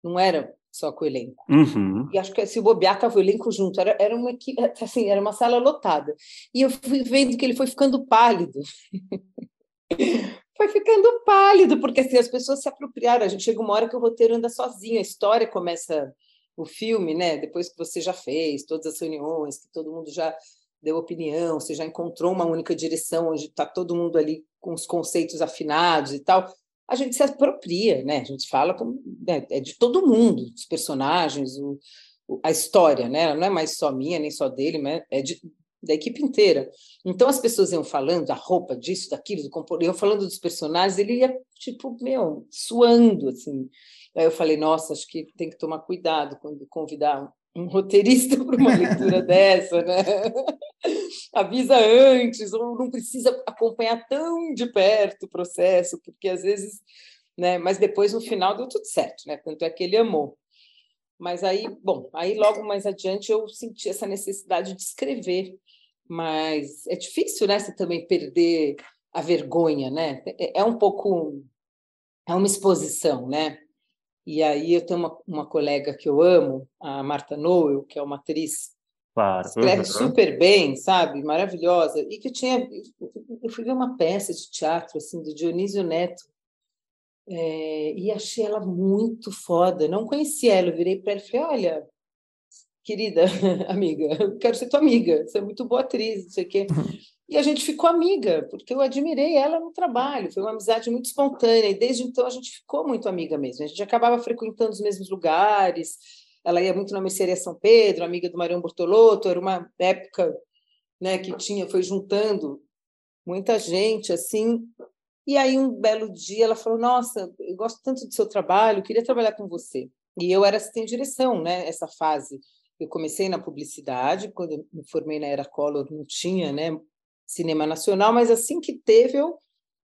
Não era só com o elenco. Uhum. E acho que se o bobear estava o elenco junto, era, era uma assim, era uma sala lotada. E eu fui vendo que ele foi ficando pálido. foi ficando pálido, porque assim, as pessoas se apropriaram. A gente chega uma hora que o roteiro anda sozinho, a história começa o filme, né? Depois que você já fez todas as reuniões, que todo mundo já deu opinião, você já encontrou uma única direção onde está todo mundo ali com os conceitos afinados e tal. A gente se apropria, né? A gente fala como, né? é de todo mundo, dos personagens, o, a história, né? Ela não é mais só minha, nem só dele, mas é de, da equipe inteira. Então as pessoas iam falando da roupa, disso, daquilo, do comportamento, iam falando dos personagens, ele ia, tipo, meu, suando, assim. Aí eu falei, nossa, acho que tem que tomar cuidado quando convidar um roteirista para uma leitura dessa, né? Avisa antes, ou não precisa acompanhar tão de perto o processo, porque às vezes, né? Mas depois no final deu tudo certo, né? Tanto é que ele amou. Mas aí, bom, aí logo mais adiante eu senti essa necessidade de escrever, mas é difícil, né? Você também perder a vergonha, né? É, é um pouco é uma exposição, né? E aí eu tenho uma, uma colega que eu amo, a Marta Noel, que é uma atriz Claro. escreve Uhum. super bem, sabe? Maravilhosa. E que tinha. Eu fui ver uma peça de teatro assim, do Dionísio Neto. é, e achei ela muito foda. Não conhecia ela. Eu virei para ela e falei: Olha, querida amiga, eu quero ser tua amiga. Você é muito boa atriz, não sei o quê. E a gente ficou amiga, porque eu admirei ela no trabalho. Foi uma amizade muito espontânea. E desde então a gente ficou muito amiga mesmo. A gente acabava frequentando os mesmos lugares ela ia muito na mercearia São Pedro, amiga do Marião Bortolotto, era uma época né, que tinha, foi juntando muita gente, assim, e aí um belo dia ela falou, nossa, eu gosto tanto do seu trabalho, queria trabalhar com você. E eu era assistente de direção, né, essa fase. Eu comecei na publicidade, quando me formei na Era Collor não tinha, né, cinema nacional, mas assim que teve eu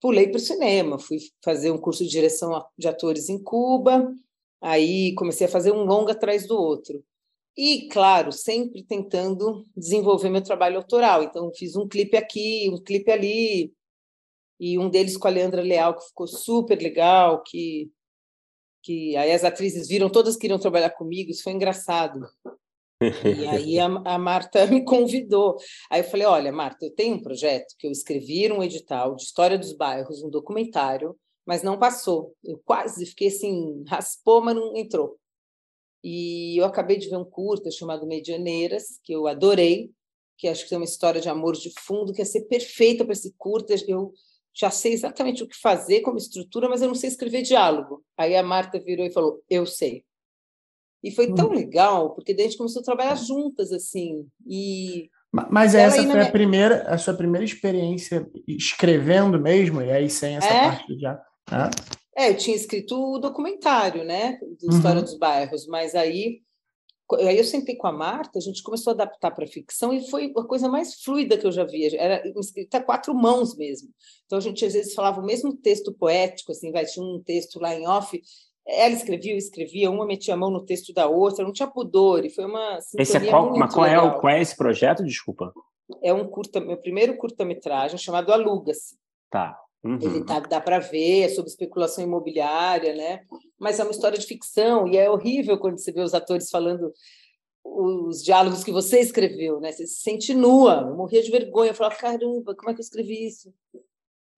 pulei para o cinema, fui fazer um curso de direção de atores em Cuba, Aí comecei a fazer um longa atrás do outro. E, claro, sempre tentando desenvolver meu trabalho autoral. Então, fiz um clipe aqui, um clipe ali, e um deles com a Leandra Leal, que ficou super legal, que, que aí as atrizes viram, todas queriam trabalhar comigo, isso foi engraçado. E aí a, a Marta me convidou. Aí eu falei, olha, Marta, eu tenho um projeto que eu escrevi um edital de história dos bairros, um documentário, mas não passou. Eu quase fiquei assim, raspou, mas não entrou. E eu acabei de ver um curta chamado Medianeiras, que eu adorei, que acho que tem uma história de amor de fundo, que ia ser perfeita para esse curta. Eu já sei exatamente o que fazer como estrutura, mas eu não sei escrever diálogo. Aí a Marta virou e falou: Eu sei. E foi tão legal, porque daí a gente começou a trabalhar juntas, assim. E mas essa foi a minha- primeira, a sua primeira experiência escrevendo mesmo, e aí sem essa É. parte já. né? É, eu tinha escrito o documentário, né, do História Uhum. dos Bairros, mas aí, aí eu sentei com a Marta, a gente começou a adaptar para ficção e foi a coisa mais fluida que eu já vi. Era escrita a quatro mãos mesmo. Então a gente às vezes falava o mesmo texto poético, assim, vai tinha um texto lá em off. Ela escrevia, eu escrevia, uma metia a mão no texto da outra, não tinha pudor, e foi uma Esse é qual, mas qual, é, o- qual é esse projeto? Desculpa. É um curta, meu primeiro curta-metragem chamado Aluga-se. Tá. Uhum. Ele tá, dá para ver, é sobre especulação imobiliária, né? Mas é uma história de ficção e é horrível quando você vê os atores falando os diálogos que você escreveu, né? Você se sente nua, eu morria de vergonha, eu falava, caramba, como é que eu escrevi isso?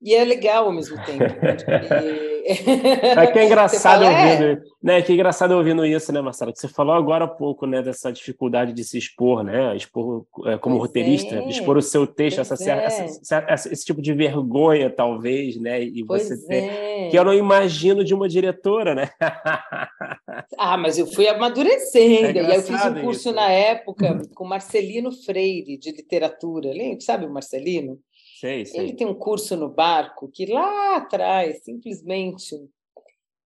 E é legal ao mesmo tempo. porque- É que é engraçado fala, é. ouvindo, né? Que é engraçado ouvindo isso, né, Marcelo? Que você falou agora há pouco, né, dessa dificuldade de se expor, né? Expor é, como Pois roteirista, é. expor o seu texto, essa, é. essa- essa- esse tipo de vergonha, talvez, né? E Pois você ter, é. que eu não imagino de uma diretora, né? Ah, mas eu fui amadurecendo. É e aí eu fiz um curso isso, né? na época com Marcelino Freire, de literatura. Lembra? Sabe o Marcelino? Sei, Ele sei. tem um curso no barco que lá atrás, simplesmente,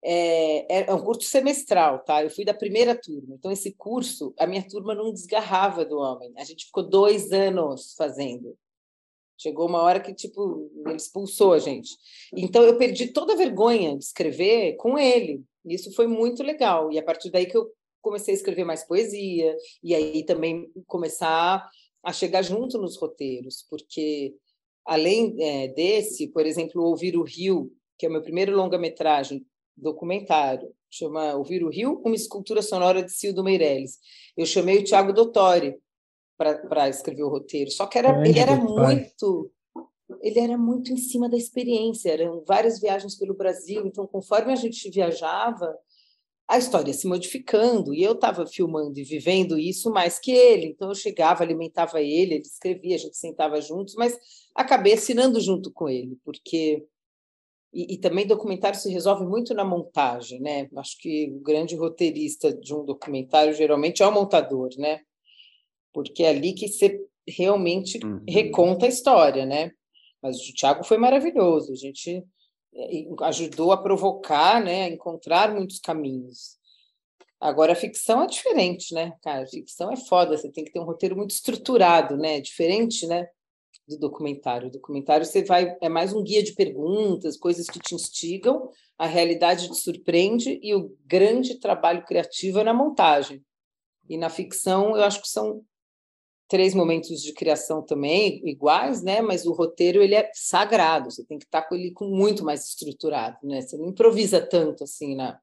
é, é um curso semestral, tá? Eu fui da primeira turma. Então, esse curso, a minha turma não desgarrava do homem. A gente ficou dois anos fazendo. Chegou uma hora que, tipo, ele expulsou a gente. Então, eu perdi toda a vergonha de escrever com ele. Isso foi muito legal. E a partir daí que eu comecei a escrever mais poesia, e aí também começar a chegar junto nos roteiros, porque além é, desse, por exemplo, Ouvir o Rio, que é o meu primeiro longa-metragem documentário, chama Ouvir o Rio, uma escultura sonora de Cildo Meirelles. Eu chamei o Tiago Dottori para escrever o roteiro, só que era, ele era muito ele era muito em cima da experiência, eram várias viagens pelo Brasil, então conforme a gente viajava, a história se modificando, e eu estava filmando e vivendo isso mais que ele, então eu chegava, alimentava ele, ele escrevia, a gente sentava juntos, mas acabei assinando junto com ele, porque E, e, também documentário se resolve muito na montagem, né? Acho que o grande roteirista de um documentário geralmente é o montador, né? Porque é ali que você realmente uhum. reconta a história, né? Mas o Thiago foi maravilhoso, a gente ajudou a provocar, né, a encontrar muitos caminhos. Agora, a ficção é diferente, né, cara? A ficção é foda, você tem que ter um roteiro muito estruturado, né? Diferente, né? Do documentário. O documentário você vai é mais um guia de perguntas, coisas que te instigam, a realidade te surpreende e o grande trabalho criativo é na montagem. E na ficção, eu acho que são três momentos de criação também iguais, né? Mas o roteiro ele é sagrado. Você tem que estar com ele com muito mais estruturado, né? Você não improvisa tanto assim na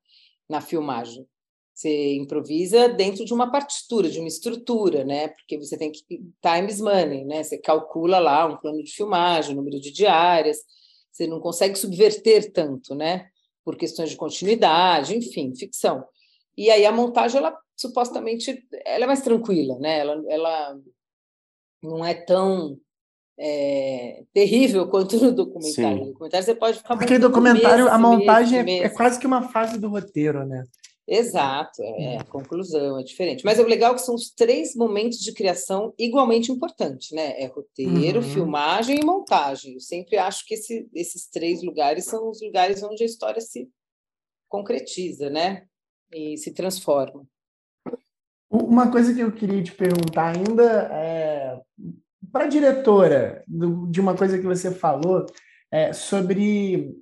na filmagem. Você improvisa dentro de uma partitura, de uma estrutura, né? Porque você tem que times money, né? Você calcula lá um plano de filmagem, número de diárias. Você não consegue subverter tanto, né? Por questões de continuidade, enfim, ficção. E aí a montagem ela supostamente ela é mais tranquila, né? Ela, ela não é tão é, terrível quanto no documentário. No documentário você pode ficar Porque documentário, a montagem é, é, quase que uma fase do roteiro, né? Exato, é, é a conclusão, é diferente. Mas o legal é que são os três momentos de criação igualmente importantes, né? É roteiro, uhum. filmagem e montagem. Eu sempre acho que esse, esses três lugares são os lugares onde a história se concretiza, né? E se transforma. Uma coisa que eu queria te perguntar ainda é para a diretora de uma coisa que você falou é, sobre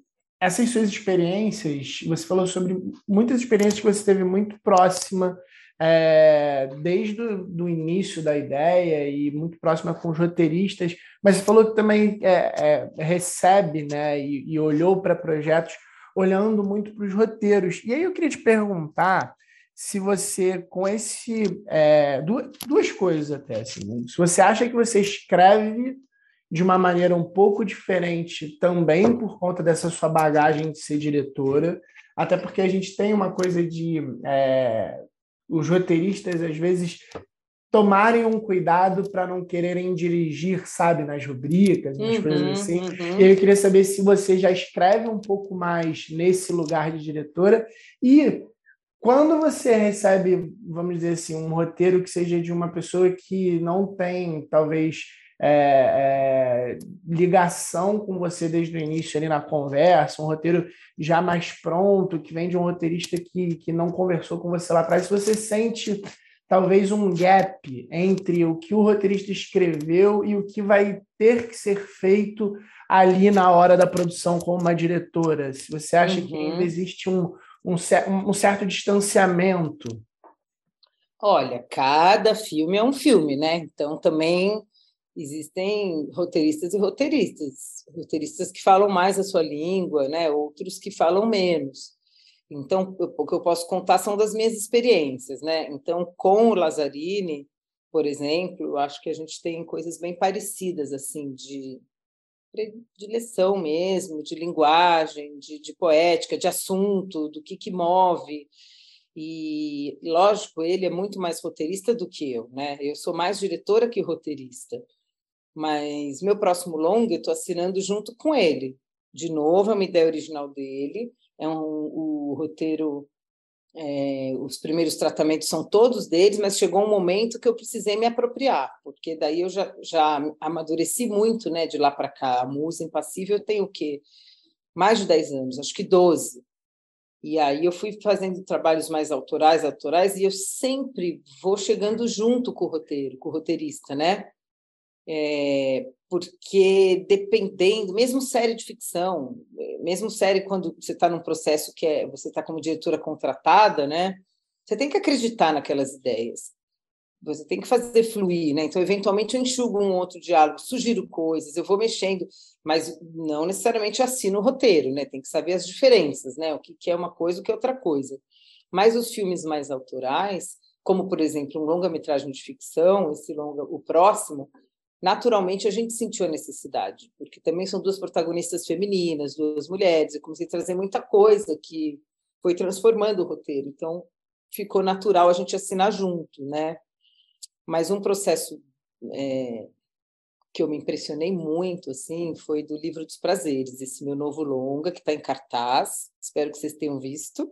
essas suas experiências. Você falou sobre muitas experiências que você teve muito próxima é, desde o início da ideia e muito próxima com os roteiristas, mas você falou que também é, é, recebe né, e, e olhou para projetos olhando muito para os roteiros. E aí eu queria te perguntar se você, com esse. É, duas, duas coisas até. Assim, se você acha que você escreve de uma maneira um pouco diferente também por conta dessa sua bagagem de ser diretora, até porque a gente tem uma coisa de. É, os roteiristas, às vezes, tomarem um cuidado para não quererem dirigir, sabe, nas rubricas, nas uhum, coisas assim. Uhum. E eu queria saber se você já escreve um pouco mais nesse lugar de diretora e quando você recebe, vamos dizer assim, um roteiro que seja de uma pessoa que não tem, talvez, é, é, ligação com você desde o início ali na conversa, um roteiro já mais pronto, que vem de um roteirista que, que não conversou com você lá atrás, você sente talvez um gap entre o que o roteirista escreveu e o que vai ter que ser feito ali na hora da produção como uma diretora. Se você acha uhum. que ainda existe um, um, um certo distanciamento? Olha, cada filme é um filme, né? Então também existem roteiristas e roteiristas, roteiristas que falam mais a sua língua, né? Outros que falam menos. Então, o que eu posso contar são das minhas experiências, né? Então, com o Lazzarini, por exemplo, acho que a gente tem coisas bem parecidas, assim, de predileção mesmo, de linguagem, de, de poética, de assunto, do que, que move. E, lógico, ele é muito mais roteirista do que eu, né? Eu sou mais diretora que roteirista. Mas meu próximo longa eu estou assinando junto com ele. De novo, é uma ideia original dele. É um, o roteiro é, os primeiros tratamentos são todos deles, mas chegou um momento que eu precisei me apropriar, porque daí eu já, já amadureci muito né, de lá para cá. A Musa Impassível tenho o quê? Mais de 10 anos, acho que 12. E aí eu fui fazendo trabalhos mais autorais, autorais, e eu sempre vou chegando junto com o roteiro, com o roteirista, né? É, porque dependendo, mesmo série de ficção, mesmo série quando você está num processo que é, você está como diretora contratada, né? Você tem que acreditar naquelas ideias. Você tem que fazer fluir, né? Então, eventualmente, eu enxugo um outro diálogo, sugiro coisas, eu vou mexendo, mas não necessariamente assino o roteiro, né? Tem que saber as diferenças, né? O que, é uma coisa, o que é outra coisa. Mas os filmes mais autorais, como, por exemplo, um longa-metragem de ficção, esse longa, o próximo, naturalmente a gente sentiu a necessidade, porque também são duas protagonistas femininas, duas mulheres, eu comecei a trazer muita coisa que foi transformando o roteiro, então ficou natural a gente assinar junto, né? Mas um processo é, que eu me impressionei muito, assim, foi do livro dos prazeres, esse meu novo longa que está em cartaz. Espero que vocês tenham visto.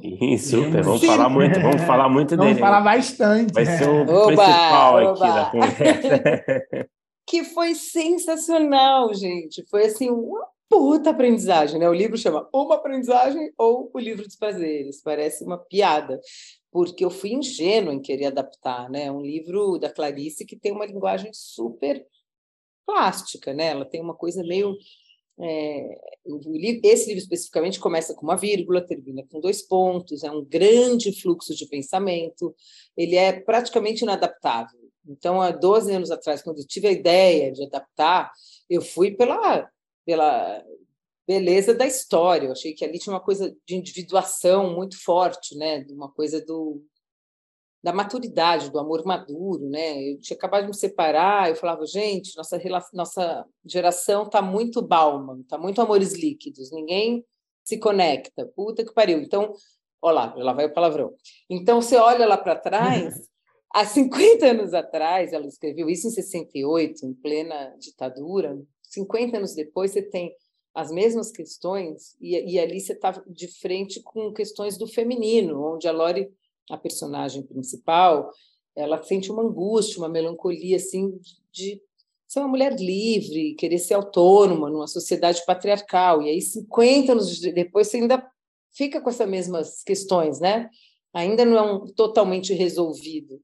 Sim, super. Vamos Sim. falar muito, vamos falar muito vamos dele. Vamos falar bastante. Vai ser o oba, principal oba. aqui da conversa. que foi sensacional, gente. Foi assim uma puta aprendizagem, né? O livro chama Uma Aprendizagem ou O Livro dos Prazeres. Parece uma piada, porque eu fui ingênua em querer adaptar, né? Um livro da Clarice que tem uma linguagem super plástica, né? Ela tem uma coisa meio é, esse livro especificamente começa com uma vírgula, termina com dois pontos, é um grande fluxo de pensamento, ele é praticamente inadaptável. Então, há 12 anos atrás, quando eu tive a ideia de adaptar, eu fui pela, pela beleza da história. Eu achei que ali tinha uma coisa de individuação muito forte, né? uma coisa do, da maturidade, do amor maduro, né? Eu tinha acabado de me separar, eu falava, gente, nossa, relação, nossa geração está muito Bauman, está muito amores líquidos, ninguém se conecta, puta que pariu. Então, olha lá, lá vai o palavrão. Então, você olha lá para trás, há 50 anos atrás, ela escreveu isso em 68, em plena ditadura, 50 anos depois você tem as mesmas questões, e, e ali você está de frente com questões do feminino, onde a Lori a personagem principal, ela sente uma angústia, uma melancolia assim de ser uma mulher livre, querer ser autônoma numa sociedade patriarcal. E aí 50 anos depois você ainda fica com essas mesmas questões, né? Ainda não é um totalmente resolvido.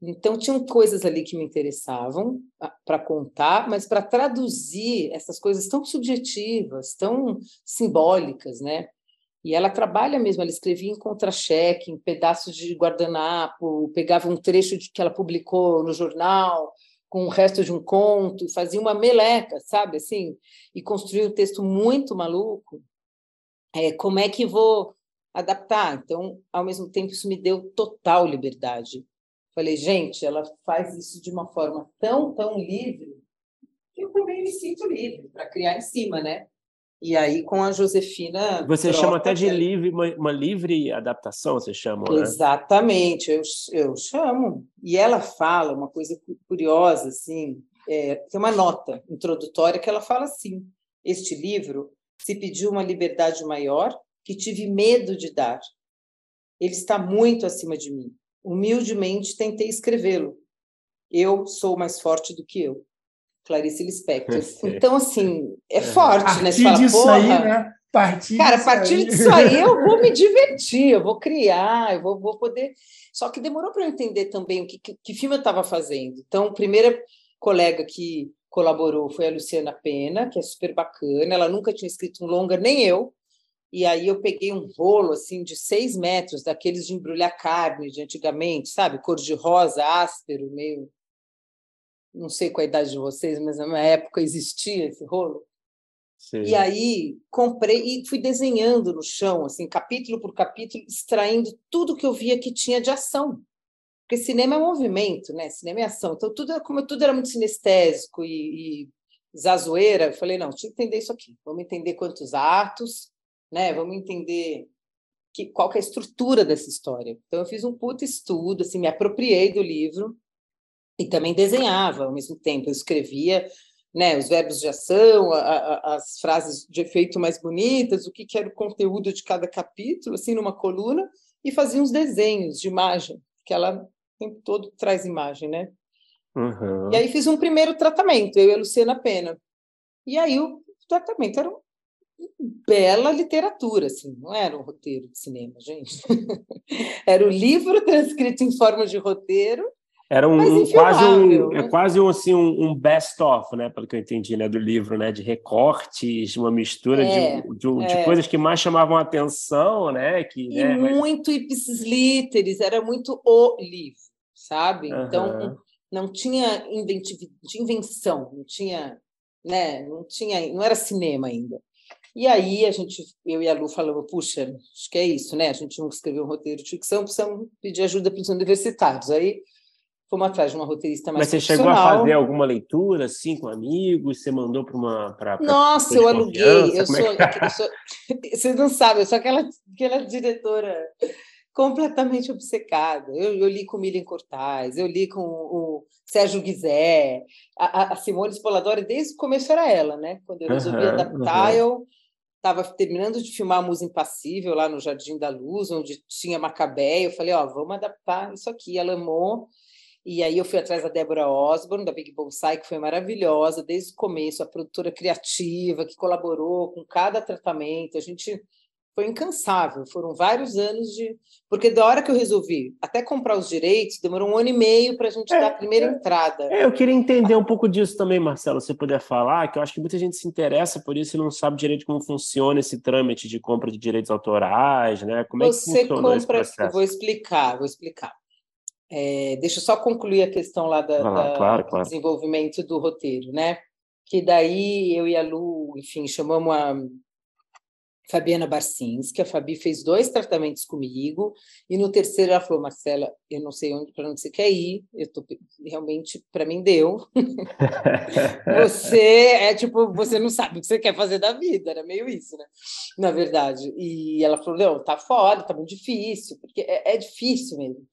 Então tinham coisas ali que me interessavam para contar, mas para traduzir essas coisas tão subjetivas, tão simbólicas, né? E ela trabalha mesmo, ela escrevia em contra-cheque, em pedaços de guardanapo, pegava um trecho de, que ela publicou no jornal, com o resto de um conto, fazia uma meleca, sabe, assim, e construía um texto muito maluco. É, como é que vou adaptar? Então, ao mesmo tempo, isso me deu total liberdade. Falei, gente, ela faz isso de uma forma tão, tão livre, que eu também me sinto livre para criar em cima, né? E aí, com a Josefina. Você chama até de livre, uma, uma, livre adaptação, você chama, né? Exatamente, eu, eu chamo. E ela fala uma coisa curiosa, assim, é, tem uma nota introdutória que ela fala assim: este livro se pediu uma liberdade maior que tive medo de dar. Ele está muito acima de mim. Humildemente tentei escrevê-lo. Eu sou mais forte do que eu. Clarice Lispector. Então, assim, é, é. forte, partir né? Você fala, disso aí, né? Partir Cara, a partir aí. disso aí eu vou me divertir, eu vou criar, eu vou, vou poder. Só que demorou para eu entender também o que, que, que filme eu estava fazendo. Então, a primeira colega que colaborou foi a Luciana Pena, que é super bacana. Ela nunca tinha escrito um longa, nem eu. E aí eu peguei um rolo assim de seis metros, daqueles de embrulhar carne de antigamente, sabe? Cor de rosa, áspero, meio não sei qual a idade de vocês, mas na minha época existia esse rolo. Sim. E aí comprei e fui desenhando no chão, assim, capítulo por capítulo, extraindo tudo que eu via que tinha de ação. Porque cinema é movimento, né? Cinema é ação. Então, tudo, como tudo era muito sinestésico e, e zazoeira, eu falei, não, tinha que entender isso aqui. Vamos entender quantos atos, né? Vamos entender que, qual que é a estrutura dessa história. Então, eu fiz um puto estudo, assim, me apropriei do livro, e também desenhava ao mesmo tempo. Eu escrevia né, os verbos de ação, a, a, as frases de efeito mais bonitas, o que, que era o conteúdo de cada capítulo, assim, numa coluna, e fazia uns desenhos de imagem, que ela o tempo todo traz imagem, né? Uhum. E aí fiz um primeiro tratamento, eu e a Luciana Pena. E aí o tratamento era uma bela literatura, assim, não era um roteiro de cinema, gente. era o livro transcrito em forma de roteiro era um, quase um, é quase um, assim, um, um best-of, né? Pelo que eu entendi, né? Do livro, né? De recortes, uma mistura é, de, de, é. de, coisas que mais chamavam a atenção, né? Que, e né, muito mas... ipsis literis, era muito o livro, sabe? Uhum. Então, não tinha invenção, não tinha, né? Não tinha, não era cinema ainda. E aí a gente, eu e a Lu falamos, puxa, acho que é isso, né? A gente não escreveu um roteiro de ficção, precisamos pedir ajuda para os universitários. Aí fomos atrás de uma roteirista mais Mas você chegou a fazer alguma leitura, assim, com amigos? Você mandou para uma... Pra, pra Nossa, eu aluguei. Eu sou, é? eu sou, Vocês não sabem, eu sou aquela, aquela diretora completamente obcecada. Eu, eu, li com Miriam Cortais, eu li com o Sérgio Guizé, a, a Simone Spoladori, desde o começo era ela, né? Quando eu resolvi uhum, adaptar, uhum. eu estava terminando de filmar a Musa Impassível lá no Jardim da Luz, onde tinha Macabé, eu falei, ó, vamos adaptar isso aqui, ela amou, e aí eu fui atrás da Débora Osborne, da Big Bonsai, que foi maravilhosa desde o começo, a produtora criativa que colaborou com cada tratamento. A gente foi incansável. Foram vários anos de. Porque da hora que eu resolvi até comprar os direitos, demorou um ano e meio para a gente é, dar a primeira é, entrada. É, eu queria entender um pouco disso também, Marcelo, se puder falar, que eu acho que muita gente se interessa por isso e não sabe direito como funciona esse trâmite de compra de direitos autorais, né? Como Você é que funciona compra, esse processo? Vou explicar, vou explicar. É, deixa eu só concluir a questão lá da, ah, da claro, claro. do desenvolvimento do roteiro, né? Que daí eu e a Lu, enfim, chamamos a Fabiana Barcinski, a Fabi fez dois tratamentos comigo, e no terceiro ela falou, Marcela, eu não sei onde para onde você quer ir, eu tô realmente para mim deu. você é tipo, você não sabe o que você quer fazer da vida, era meio isso, né? Na verdade. E ela falou, não, tá foda, tá muito difícil, porque é, é difícil mesmo.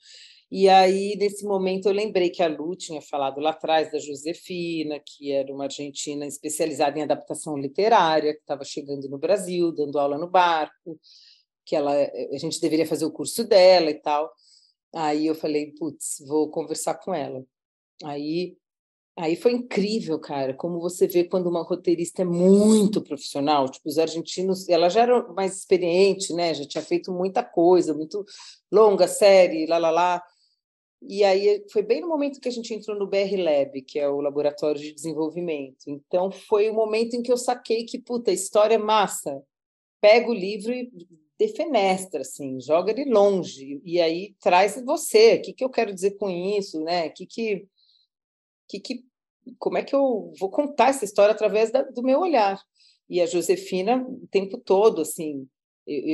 E aí, nesse momento, eu lembrei que a Lu tinha falado lá atrás da Josefina, que era uma argentina especializada em adaptação literária, que estava chegando no Brasil, dando aula no barco, que ela, a gente deveria fazer o curso dela e tal. Aí eu falei, putz, vou conversar com ela. Aí, aí foi incrível, cara, como você vê quando uma roteirista é muito profissional. Tipo, os argentinos, ela já era mais experiente, né? Já tinha feito muita coisa, muito longa série, lá, lá, lá. E aí foi bem no momento que a gente entrou no BR Lab, que é o laboratório de desenvolvimento. Então foi o momento em que eu saquei que, puta, história é massa. Pega o livro e defenestra, assim, joga ele longe. E aí traz você. O que, que eu quero dizer com isso, né? Que que, que, que como é que eu vou contar essa história através da, do meu olhar? E a Josefina, o tempo todo, assim,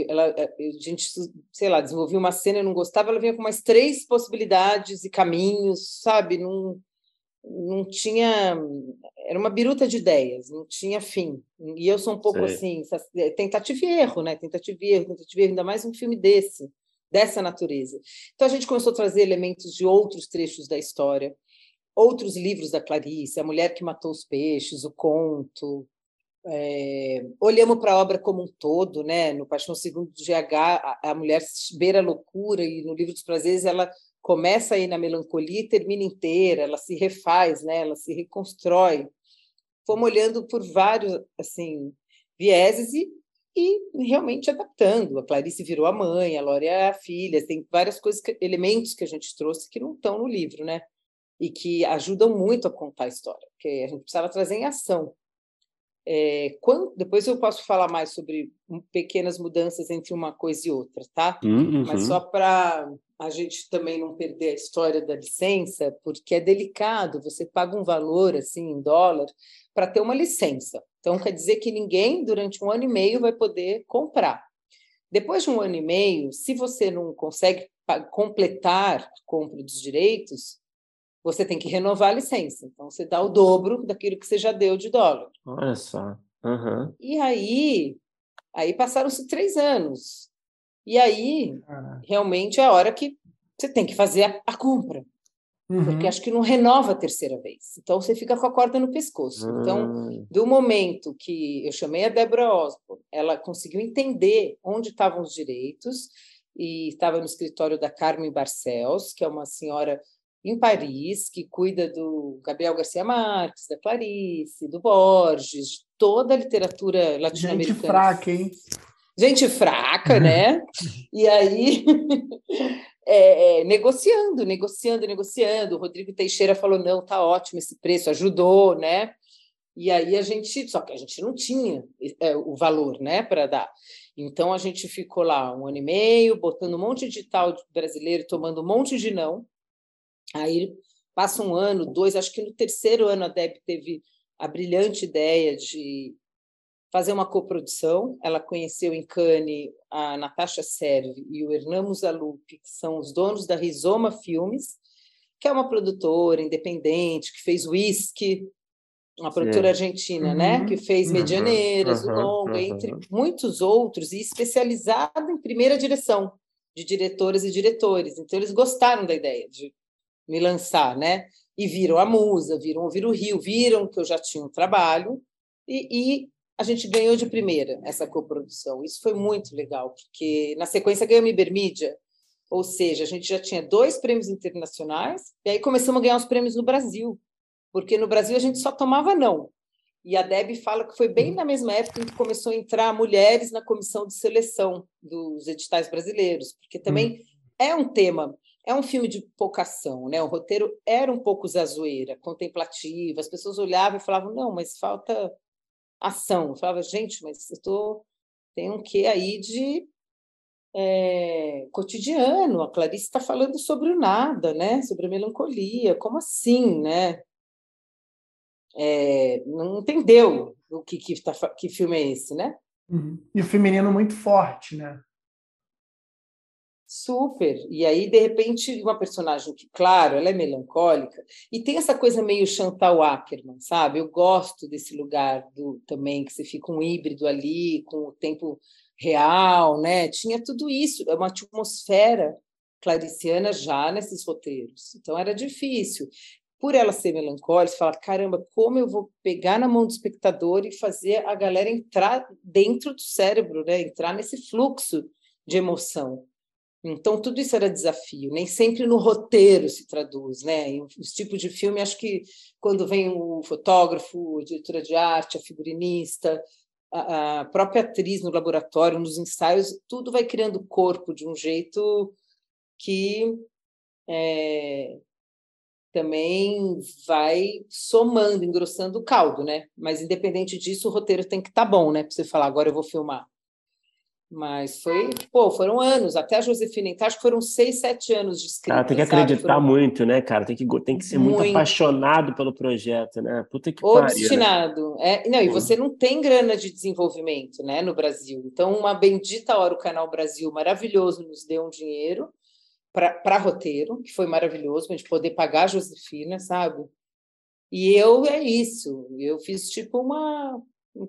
ela, é, a gente, sei lá, desenvolvia uma cena e não gostava, ela vinha com mais três possibilidades e caminhos, sabe? Não, não tinha. Era uma biruta de ideias, não tinha fim. E eu sou um pouco Sei. assim, é, tentativa e erro, né? Tentativa e erro, tentativa e erro, ainda mais um filme desse, dessa natureza. Então a gente começou a trazer elementos de outros trechos da história, outros livros da Clarice, A Mulher que Matou os Peixes, o conto, é, olhamos para a obra como um todo, né? No Paixão Segundo do GH, a, a, mulher beira a loucura e no Livro dos Prazeres ela começa aí na melancolia e termina inteira, ela se refaz, né? Ela se reconstrói. Fomos olhando por vários assim vieses e, e realmente adaptando. A Clarice virou a mãe, a Lória é a filha, tem várias coisas, que, elementos que a gente trouxe que não estão no livro, né? E que ajudam muito a contar a história, porque a gente precisava trazer em ação é, quando, depois eu posso falar mais sobre pequenas mudanças entre uma coisa e outra, tá? Uhum. Mas só para a gente também não perder a história da licença, porque é delicado, você paga um valor assim em dólar para ter uma licença. Então quer dizer que ninguém durante um ano e meio vai poder comprar. Depois de um ano e meio, se você não consegue completar a compra dos direitos, você tem que renovar a licença. Então, você dá o dobro daquilo que você já deu de dólar. Olha só. Uhum. E aí, aí passaram-se três anos. E aí, realmente, é a hora que você tem que fazer a, a compra. Uhum. Porque acho que não renova a terceira vez. Então, você fica com a corda no pescoço. Uhum. Então, do momento que eu chamei a Débora Osborne, ela conseguiu entender onde estavam os direitos e estava no escritório da Carmen Barcelos, que é uma senhora em Paris, que cuida do Gabriel Garcia Marques, da Clarice, do Borges, de toda a literatura latino-americana. Gente fraca, hein? Gente fraca, né? e aí, é, é, negociando, negociando, negociando. O Rodrigo Teixeira falou: não, tá ótimo esse preço, ajudou, né? E aí a gente, só que a gente não tinha é, o valor, né, para dar. Então a gente ficou lá um ano e meio, botando um monte de tal brasileiro, tomando um monte de não, Aí passa um ano, dois, acho que no terceiro ano a Deb teve a brilhante ideia de fazer uma coprodução. Ela conheceu em Cannes a Natasha Serve e o Hernan Musalupi, que são os donos da Rizoma Filmes, que é uma produtora independente que fez Whisky, uma produtora Sim. argentina, né, uhum. né, que fez uhum. Medianeiras, uhum. o Longa, uhum. entre muitos outros, e especializada em primeira direção. de diretoras e diretores. Então, eles gostaram da ideia de me lançar, né? E viram a musa, viram ouvir o Rio, viram que eu já tinha um trabalho e, e a gente ganhou de primeira essa coprodução. Isso foi muito legal, porque na sequência ganhamos Ibermídia, ou seja, a gente já tinha dois prêmios internacionais e aí começamos a ganhar os prêmios no Brasil, porque no Brasil a gente só tomava não. E a Deb fala que foi bem na mesma época em que começou a entrar mulheres na comissão de seleção dos editais brasileiros, porque também hum. é um tema, é um filme de pouca ação, né? O roteiro era um pouco zazoeira, contemplativa, as pessoas olhavam e falavam: "Não, mas falta ação". Eu falava: "Gente, mas eu tô tem um quê aí de é, cotidiano. A Clarice está falando sobre o nada, né? Sobre a melancolia. Como assim, né? é, não entendeu o que, que, tá, que filme é esse, né? Uhum. E o feminino muito forte, né? Super. E aí, de repente, uma personagem que, claro, ela é melancólica e tem essa coisa meio Chantal Ackerman, sabe? Eu gosto desse lugar do também que você fica um híbrido ali com o tempo real, né? Tinha tudo isso, é uma atmosfera clariciana já nesses roteiros. Então era difícil por ela ser melancólica, você fala, caramba, como eu vou pegar na mão do espectador e fazer a galera entrar dentro do cérebro, né? entrar nesse fluxo de emoção. Então, tudo isso era desafio, nem sempre no roteiro se traduz, né? Os tipos de filme, acho que quando vem o fotógrafo, a diretora de arte, a figurinista, a, a própria atriz no laboratório, nos ensaios, tudo vai criando corpo de um jeito que é, também vai somando, engrossando o caldo, né? Mas independente disso, o roteiro tem que estar tá bom, né? Para você falar, agora eu vou filmar. Mas foi, pô, foram anos, até a Josefina entrar, acho que foram seis, sete anos de escrita. Ah, tem que acreditar foram... muito, né, cara? Tem que, tem que ser muito, muito apaixonado pelo projeto, né? Puta que pariu. Né? Obstinado. Né? É, não, e você não tem grana de desenvolvimento, né, no Brasil. Então, uma bendita hora o Canal Brasil, maravilhoso, nos deu um dinheiro para roteiro, que foi maravilhoso, para a gente poder pagar a Josefina, sabe? E eu é isso, eu fiz tipo uma,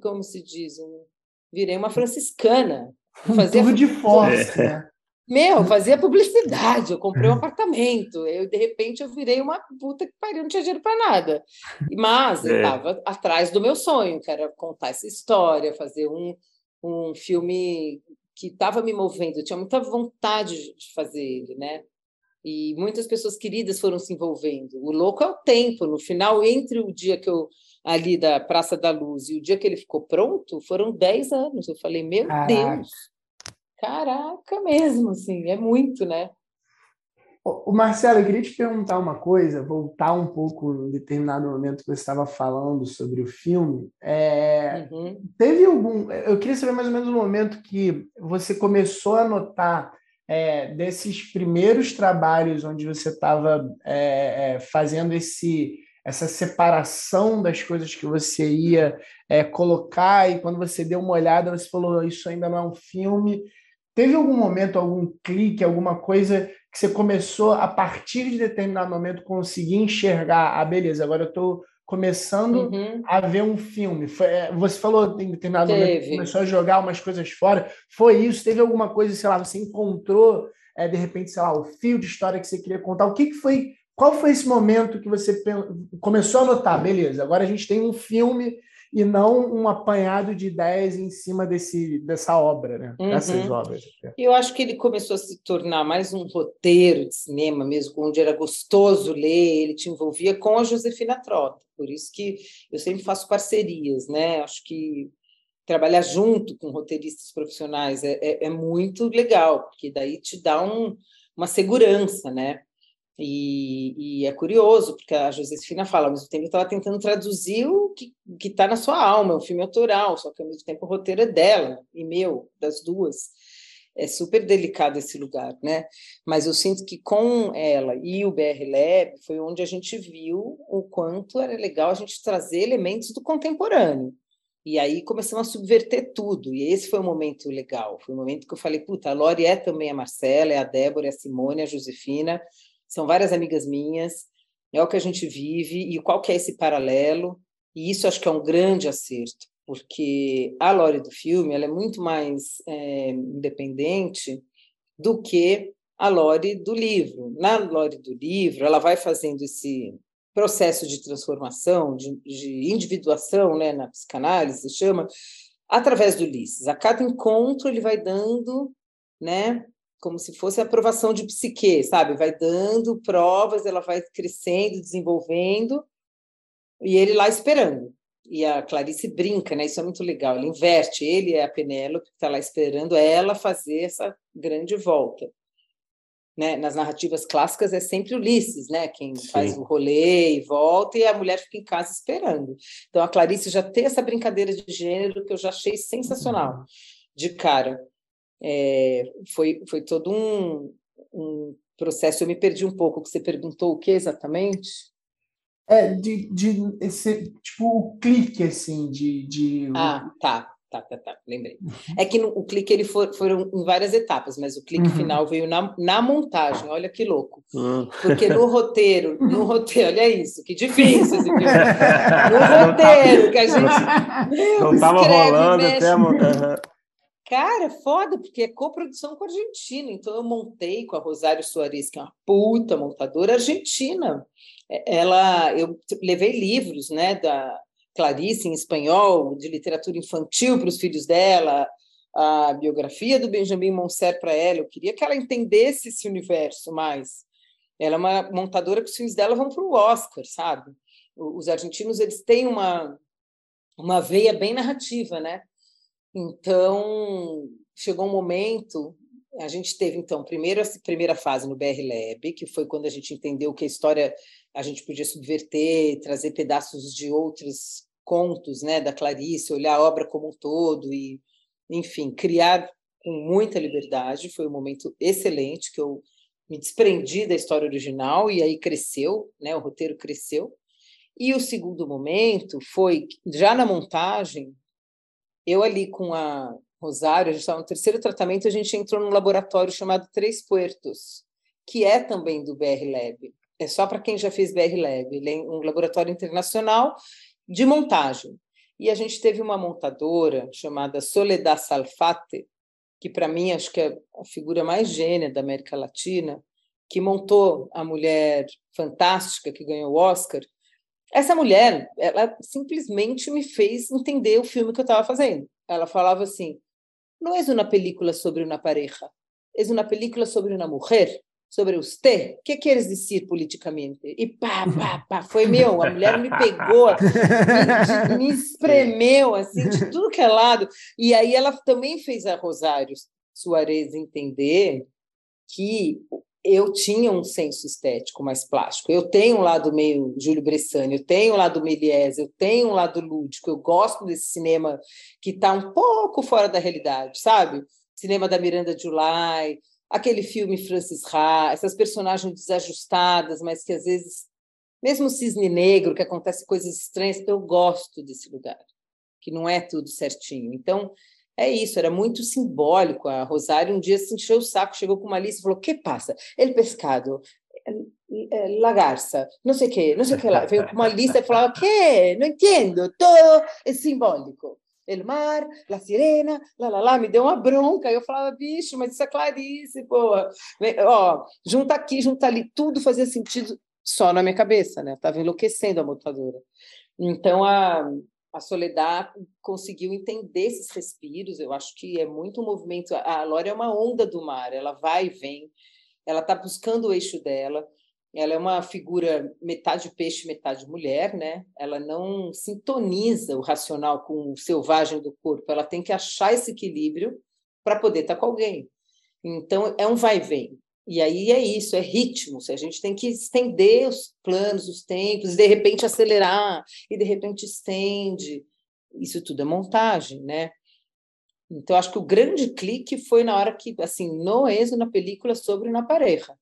como se diz, um, virei uma franciscana. Fazia Tudo de força, é. né? Meu, fazia publicidade, eu comprei um apartamento, eu de repente eu virei uma puta que pariu, não tinha dinheiro para nada. Mas é. eu estava atrás do meu sonho, que era contar essa história, fazer um, um filme que estava me movendo, eu tinha muita vontade de fazer ele, né? E muitas pessoas queridas foram se envolvendo. O louco é o tempo. No final, entre o dia que eu ali da Praça da Luz e o dia que ele ficou pronto, foram 10 anos. Eu falei, meu Caraca. Deus, caraca mesmo, assim, é muito, né? O Marcelo, eu queria te perguntar uma coisa, voltar um pouco em determinado momento que você estava falando sobre o filme. É, uhum. Teve algum. Eu queria saber mais ou menos o momento que você começou a notar é, desses primeiros trabalhos onde você estava é, é, fazendo esse, essa separação das coisas que você ia é, colocar, e quando você deu uma olhada, você falou: Isso ainda não é um filme. Teve algum momento, algum clique, alguma coisa que você começou, a partir de determinado momento, conseguir enxergar, ah, beleza, agora eu estou começando uhum. a ver um filme. Foi, é, você falou em determinado teve. momento começou a jogar umas coisas fora. Foi isso? Teve alguma coisa, sei lá, você encontrou, é, de repente, sei lá, o fio de história que você queria contar? O que, que foi? Qual foi esse momento que você começou a notar? Beleza, agora a gente tem um filme e não um apanhado de ideias em cima desse, dessa obra, né? Uhum. Dessas obras. Eu acho que ele começou a se tornar mais um roteiro de cinema mesmo, onde era gostoso ler, ele te envolvia com a Josefina Trota. Por isso que eu sempre faço parcerias, né? Acho que trabalhar junto com roteiristas profissionais é, é, é muito legal, porque daí te dá um, uma segurança, né? E, e, é curioso, porque a Josefina fala, ao mesmo tempo estava tentando traduzir o que está na sua alma, é um filme autoral, só que ao mesmo tempo o roteiro é dela e meu, das duas. É super delicado esse lugar, né? Mas eu sinto que com ela e o BR Lab foi onde a gente viu o quanto era legal a gente trazer elementos do contemporâneo. E aí começamos a subverter tudo. E esse foi o um momento legal. Foi o um momento que eu falei, puta, a Lori é também a Marcela, é a Débora, é a Simone, é a Josefina são várias amigas minhas, é o que a gente vive e qual que é esse paralelo, e isso acho que é um grande acerto, porque a Lore do filme ela é muito mais é, independente do que a Lore do livro. Na Lore do livro, ela vai fazendo esse processo de transformação, de, de individuação, né, na psicanálise se chama, através do Ulisses. A cada encontro ele vai dando, né, como se fosse a aprovação de psique, sabe? Vai dando provas, ela vai crescendo, desenvolvendo, e ele lá esperando. E a Clarice brinca, né? Isso é muito legal. Ele inverte, ele é a Penélope que está lá esperando ela fazer essa grande volta né, nas narrativas clássicas é sempre Ulisses, né, quem Sim. faz o rolê e volta, e a mulher fica em casa esperando. Então a Clarice já tem essa brincadeira de gênero que eu já achei sensacional de cara. É, foi, foi todo um, um processo. Eu me perdi um pouco, que você perguntou o que exatamente? É, de, de esse, tipo, o clique, assim, de... de... Ah, tá tá, tá, tá, lembrei. Uhum. É que no, o clique ele for, foram em várias etapas, mas o clique uhum. final veio na, na montagem, olha que louco. Uhum. Porque no roteiro, no roteiro, olha isso, que difícil. Assim, no roteiro, que a gente. Não estava rolando mexe. até a montagem. Cara, foda, porque é coprodução com a Argentina. Então eu montei com a Rosário Soares, que é uma puta montadora argentina. É, ela, eu levei livros, né, da Clarice em espanhol, de literatura infantil para os filhos dela, a biografia do Benjamin Monser para ela. Eu queria que ela entendesse esse universo mais. Ela é uma montadora que os filmes dela vão para o Oscar, sabe? Os argentinos eles têm uma uma veia bem narrativa, né? Então chegou um momento a gente teve então primeiro a primeira fase no BR Lab, que foi quando a gente entendeu que a história a gente podia subverter, trazer pedaços de outros contos, né, da Clarice, olhar a obra como um todo e, enfim, criar com muita liberdade. Foi um momento excelente que eu me desprendi da história original e aí cresceu, né, o roteiro cresceu. E o segundo momento foi já na montagem, eu ali com a Rosário, a gente estava no terceiro tratamento, a gente entrou num laboratório chamado Três Puertos, que é também do BR Lab. É só para quem já fez BR Lab. Ele é um laboratório internacional de montagem. E a gente teve uma montadora chamada Soledad Salfate, que para mim acho que é a figura mais gênia da América Latina, que montou a mulher fantástica que ganhou o Oscar. Essa mulher, ela simplesmente me fez entender o filme que eu estava fazendo. Ela falava assim: não é uma película sobre uma pareja, é uma película sobre uma mulher sobre você, o que queres dizer politicamente? E pá, pá, pá, foi meu, a mulher me pegou, me, me espremeu, assim, de tudo que é lado. E aí ela também fez a Rosário Soares entender que eu tinha um senso estético mais plástico. Eu tenho um lado meio Júlio Bressani, eu tenho um lado Méliès, eu tenho um lado lúdico, eu gosto desse cinema que está um pouco fora da realidade, sabe? Cinema da Miranda July, aquele filme Francis Ha, essas personagens desajustadas, mas que às vezes, mesmo Cisne Negro, que acontece coisas estranhas, eu gosto desse lugar, que não é tudo certinho. Então, é isso, era muito simbólico. A Rosário um dia se encheu o saco, chegou com uma lista e falou: que passa? Ele pescado, lagarça, não sei o que, não sei o que lá. Veio com uma lista e falava: que? Não entendo, todo é simbólico. El mar, La Sirena, lá, lá, lá, me deu uma bronca. Eu falava, bicho, mas isso é Clarice, porra. Ó, junta aqui, junta ali, tudo fazia sentido só na minha cabeça, né? Estava enlouquecendo a montadora. Então, a, a Soledad conseguiu entender esses respiros. Eu acho que é muito um movimento. A Lore é uma onda do mar, ela vai e vem, ela está buscando o eixo dela. Ela é uma figura metade peixe, metade mulher, né? Ela não sintoniza o racional com o selvagem do corpo. Ela tem que achar esse equilíbrio para poder estar com alguém. Então é um vai e vem. E aí é isso, é ritmo. A gente tem que estender os planos, os tempos, e de repente acelerar, e de repente estende. Isso tudo é montagem, né? Então, acho que o grande clique foi na hora que, assim, no êxodo, na película sobre na pareja.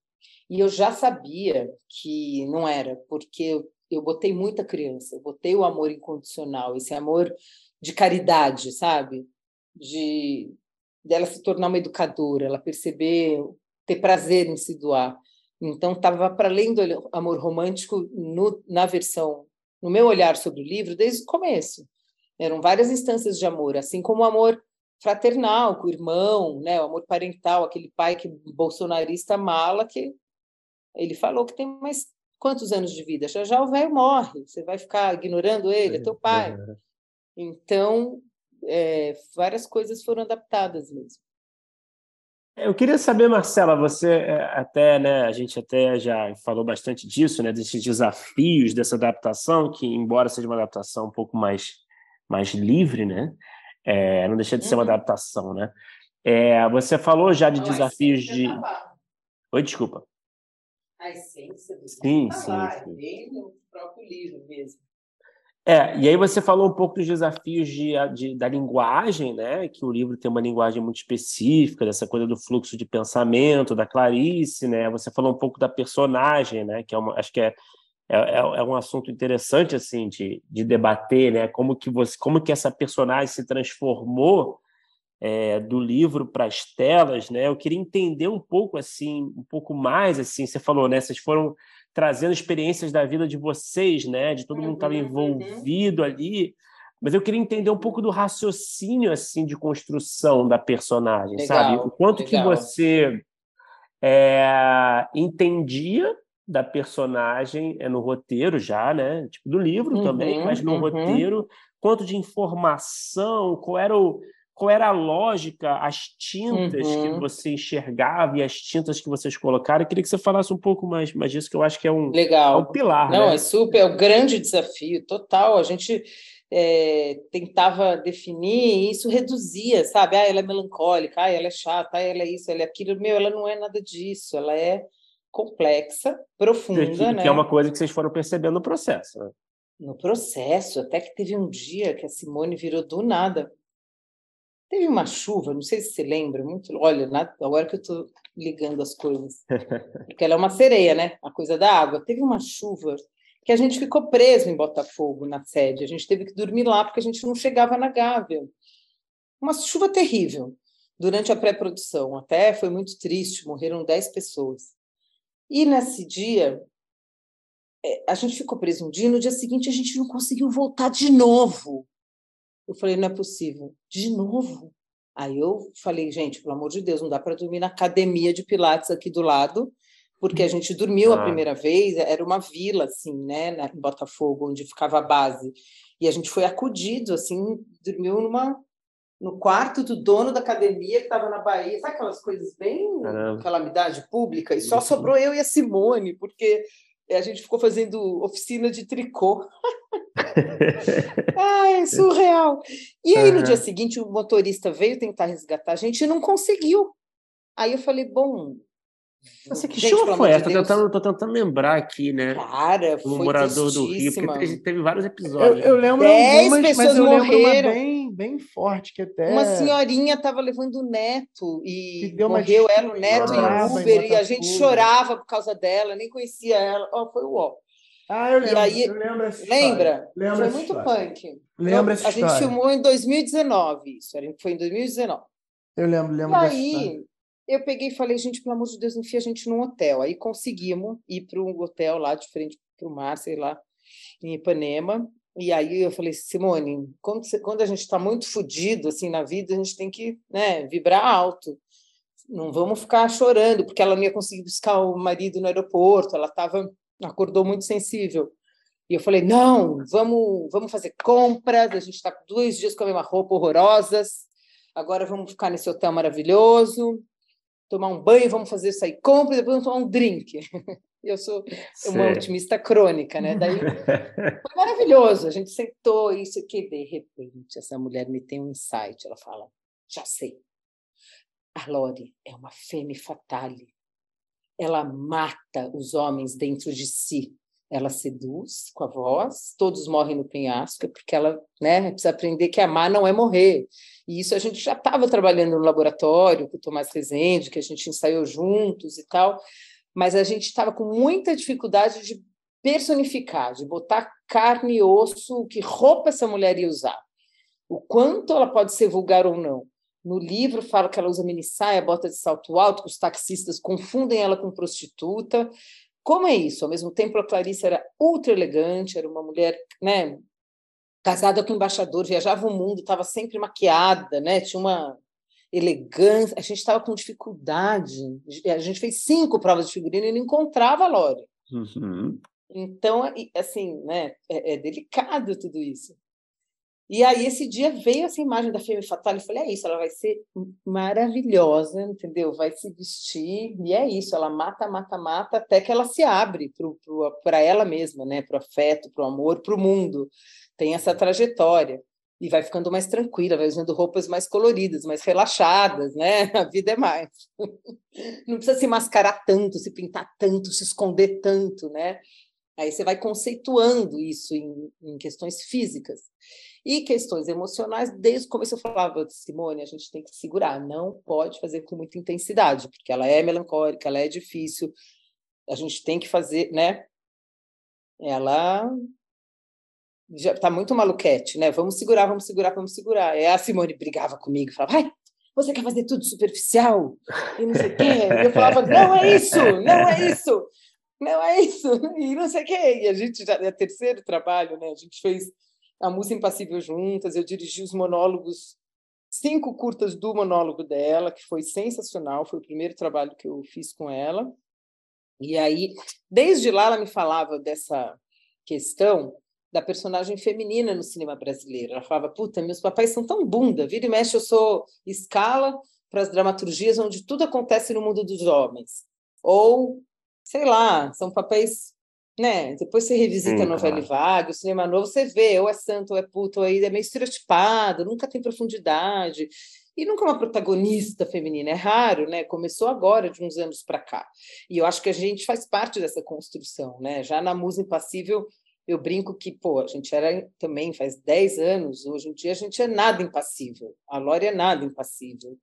E eu já sabia que não era, porque eu, eu botei muita criança, eu botei o amor incondicional, esse amor de caridade, sabe? De dela se tornar uma educadora, ela perceber, ter prazer em se doar. Então, estava para além do amor romântico no, na versão, no meu olhar sobre o livro, desde o começo. Eram várias instâncias de amor, assim como o amor fraternal com o irmão, né? O amor parental, aquele pai que bolsonarista mala que ele falou que tem mais quantos anos de vida? Já já o velho morre, você vai ficar ignorando ele, é teu pai. Então, é, várias coisas foram adaptadas mesmo. Eu queria saber, Marcela, você é, até, né, a gente até já falou bastante disso, né, desses desafios dessa adaptação, que embora seja uma adaptação um pouco mais, mais livre, né, é, não deixa de ser uma uhum. adaptação, né. É, você falou já de não, desafios de. Oi, desculpa. A essência do sim, sim, sim. Bem no próprio livro mesmo. É, e aí você falou um pouco dos desafios de, de, da linguagem, né? Que o livro tem uma linguagem muito específica, dessa coisa do fluxo de pensamento, da Clarice, né? Você falou um pouco da personagem, né? Que é uma, acho que é, é, é, é um assunto interessante assim de, de debater, né? Como que você, como que essa personagem se transformou é, do livro para as telas, né? Eu queria entender um pouco assim, um pouco mais assim. Você falou, né? Vocês foram trazendo experiências da vida de vocês, né? De todo mundo que estava envolvido ali. Mas eu queria entender um pouco do raciocínio assim de construção da personagem, legal, sabe? O quanto legal. que você é, entendia da personagem é no roteiro já, né? Tipo do livro uhum, também, mas no uhum. roteiro, quanto de informação, qual era o qual era a lógica, as tintas uhum. que você enxergava e as tintas que vocês colocaram. Eu queria que você falasse um pouco mais, mais disso, que eu acho que é um, Legal. É um pilar. Não, né? é super, é um grande desafio, total. A gente é, tentava definir e isso reduzia, sabe? Ah, ela é melancólica, ah, ela é chata, ah, ela é isso, ela é aquilo. Meu, ela não é nada disso, ela é complexa, profunda, que, né? Que é uma coisa que vocês foram percebendo no processo, né? No processo, até que teve um dia que a Simone virou do nada Teve uma chuva, não sei se você lembra, muito. Olha, na, agora que eu estou ligando as coisas, porque ela é uma sereia, né? A coisa da água. Teve uma chuva que a gente ficou preso em Botafogo, na sede. A gente teve que dormir lá porque a gente não chegava na Gávea. Uma chuva terrível durante a pré-produção. Até foi muito triste, morreram 10 pessoas. E nesse dia, é, a gente ficou preso um dia, e no dia seguinte a gente não conseguiu voltar de novo. Eu falei, não é possível. De novo? Aí eu falei, gente, pelo amor de Deus, não dá para dormir na academia de Pilates aqui do lado, porque a gente dormiu ah. a primeira vez, era uma vila, assim, né, em Botafogo, onde ficava a base. E a gente foi acudido, assim, dormiu numa no quarto do dono da academia que estava na Bahia, sabe aquelas coisas bem Caramba. calamidade pública? E só sobrou eu e a Simone, porque a gente ficou fazendo oficina de tricô. Ai, surreal. E aí, no dia seguinte, o motorista veio tentar resgatar a gente e não conseguiu. Aí eu falei, bom. Nossa, que gente, show foi essa? De tô, tentando, tô tentando lembrar aqui, né? Cara, foi Um morador do Rio, porque teve vários episódios. Eu, eu lembro Dez algumas, pessoas mas eu morreram. bem, bem forte, que até... Uma senhorinha estava levando o neto e morreu ela, o neto e o Uber, e a gente chorava por causa dela, nem conhecia ela. Oh, foi o ó. Ah, eu lembro. E aí, eu lembro essa lembra? Lembro foi muito história. punk. Lembra essa A gente filmou em 2019, isso. Foi em 2019. Eu lembro, lembro. E aí, eu peguei e falei, gente, pelo amor de Deus, enfia a gente num hotel. Aí conseguimos ir para um hotel lá de frente para o mar, sei lá, em Ipanema. E aí eu falei, Simone, quando, quando a gente está muito fodido assim na vida, a gente tem que né, vibrar alto. Não vamos ficar chorando, porque ela não ia conseguir buscar o marido no aeroporto, ela estava acordou muito sensível. E eu falei: não, vamos, vamos fazer compras. A gente está dois dias com a mesma roupa horrorosas. Agora vamos ficar nesse hotel maravilhoso, tomar um banho, vamos fazer sair compras, depois vamos tomar um drink. Eu sou uma otimista crônica, né? Daí foi maravilhoso. A gente sentou isso que de repente essa mulher me tem um insight. Ela fala: já sei. A Lore é uma femme fatale ela mata os homens dentro de si. Ela seduz com a voz, todos morrem no penhasco, porque ela né, precisa aprender que amar não é morrer. E isso a gente já estava trabalhando no laboratório com o Tomás Rezende, que a gente ensaiou juntos e tal, mas a gente estava com muita dificuldade de personificar, de botar carne e osso, que roupa essa mulher ia usar, o quanto ela pode ser vulgar ou não. No livro fala que ela usa mini saia, bota de salto alto, que os taxistas confundem ela com prostituta. Como é isso? Ao mesmo tempo, a Clarice era ultra elegante, era uma mulher, né, casada com o embaixador, viajava o mundo, estava sempre maquiada, né? Tinha uma elegância. A gente estava com dificuldade. A gente fez cinco provas de figurino e não encontrava a Lore. Uhum. Então, assim, né? É, é, delicado tudo isso. E aí, esse dia veio essa imagem da Femme Fatale. Eu falei: é isso, ela vai ser maravilhosa, entendeu? Vai se vestir, e é isso. Ela mata, mata, mata, até que ela se abre para ela mesma, né? Para o afeto, para o amor, para o mundo tem essa trajetória e vai ficando mais tranquila, vai usando roupas mais coloridas, mais relaxadas, né? A vida é mais. Não precisa se mascarar tanto, se pintar tanto, se esconder tanto, né? Aí você vai conceituando isso em, em questões físicas. E questões emocionais, desde o começo eu falava, Simone, a gente tem que segurar, não pode fazer com muita intensidade, porque ela é melancólica, ela é difícil, a gente tem que fazer, né? Ela já está muito maluquete, né? Vamos segurar, vamos segurar, vamos segurar. É a Simone brigava comigo, falava, ai, você quer fazer tudo superficial? E não sei o quê. Eu falava, não é isso, não é isso, não é isso, e não sei o quê. E a gente já, é terceiro trabalho, né? A gente fez a música Impassível juntas, eu dirigi os monólogos, cinco curtas do monólogo dela, que foi sensacional, foi o primeiro trabalho que eu fiz com ela. E aí, desde lá, ela me falava dessa questão da personagem feminina no cinema brasileiro. Ela falava: puta, meus papéis são tão bunda, vira e mexe, eu sou escala para as dramaturgias onde tudo acontece no mundo dos homens. Ou, sei lá, são papéis. Né? Depois você revisita a novela claro. vaga, o cinema novo, você vê, ou é santo, ou é puto, ou é meio estereotipado, nunca tem profundidade e nunca uma protagonista feminina. É raro, né? Começou agora, de uns anos para cá. E eu acho que a gente faz parte dessa construção, né? Já na Musa Impassível, eu brinco que, pô, a gente era também faz 10 anos, hoje em dia a gente é nada impassível, a Lore é nada impassível.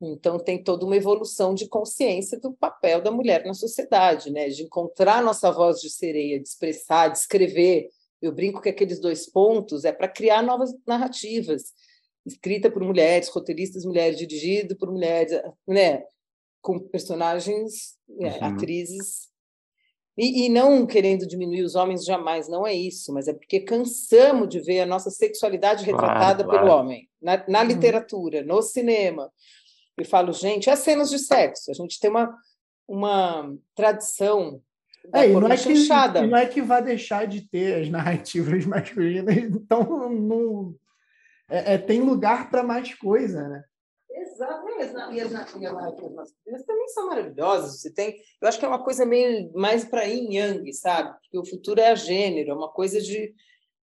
Então tem toda uma evolução de consciência do papel da mulher na sociedade, né? De encontrar nossa voz de sereia, de expressar, de escrever. Eu brinco que aqueles dois pontos é para criar novas narrativas, escrita por mulheres, roteiristas mulheres, dirigido por mulheres, né? Com personagens, né? uhum. atrizes e, e, não querendo diminuir os homens jamais, não é isso, mas é porque cansamos de ver a nossa sexualidade retratada claro, pelo homem, na, na uhum. literatura, no cinema. Eu falo, gente, as cenas de sexo, a gente tem uma, uma tradição é, e não é, que, e não é que vai deixar de ter as narrativas masculinas, então não, é, é tem lugar para mais coisa, né? Exato, e as, e as, masculinas também são maravilhosas. Você tem, eu acho que é uma coisa meio mais para yin yang, sabe? Porque o futuro é a gênero, é uma coisa de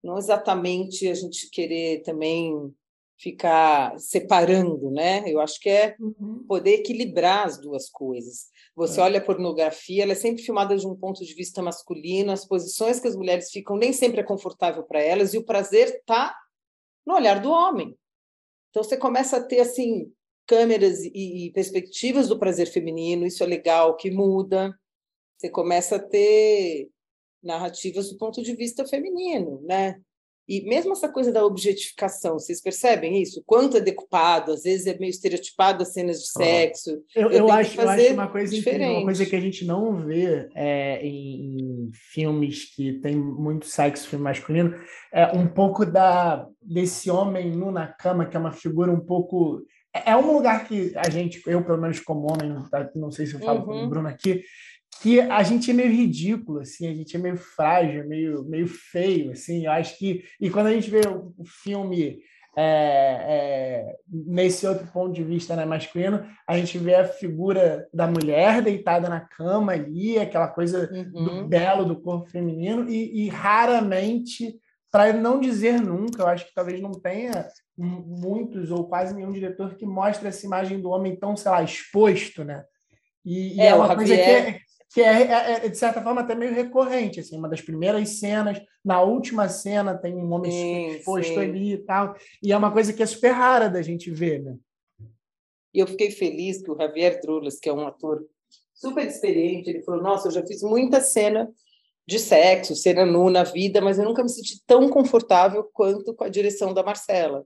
não exatamente a gente querer também ficar separando, né? Eu acho que é uhum. poder equilibrar as duas coisas. Você é. olha a pornografia, ela é sempre filmada de um ponto de vista masculino, as posições que as mulheres ficam nem sempre é confortável para elas e o prazer está no olhar do homem. Então você começa a ter assim câmeras e, perspectivas do prazer feminino, isso é legal, que muda. Você começa a ter narrativas do ponto de vista feminino, né? E mesmo essa coisa da objetificação, vocês percebem isso? Quanto é decupado, às vezes é meio estereotipado as cenas de sexo. Eu, eu, eu acho, eu acho uma coisa diferente. uma coisa que a gente não vê é, em, em, filmes que tem muito sexo filme masculino, é um pouco da desse homem nu na cama, que é uma figura um pouco é, é um lugar que a gente, eu pelo menos como homem, não sei se eu falo uhum. com o Bruno aqui, que a gente é meio ridículo, assim, a gente é meio frágil, meio, meio feio, assim, eu acho que... E quando a gente vê o filme é, é, nesse outro ponto de vista né, masculino, a gente vê a figura da mulher deitada na cama ali, aquela coisa uhum. do belo do corpo feminino, e, e raramente, para não dizer nunca, eu acho que talvez não tenha muitos ou quase nenhum diretor que mostra essa imagem do homem tão, sei lá, exposto, né? E, é, é uma coisa que é, que é, é, é, de certa forma, até meio recorrente. Assim, uma das primeiras cenas, na última cena, tem um homem sim, exposto sim. ali e tal. E é uma coisa que é super rara da gente ver, né? E eu fiquei feliz que o Javier Drulas, que é um ator super experiente, ele falou: Nossa, eu já fiz muita cena de sexo, cena nu na vida, mas eu nunca me senti tão confortável quanto com a direção da Marcela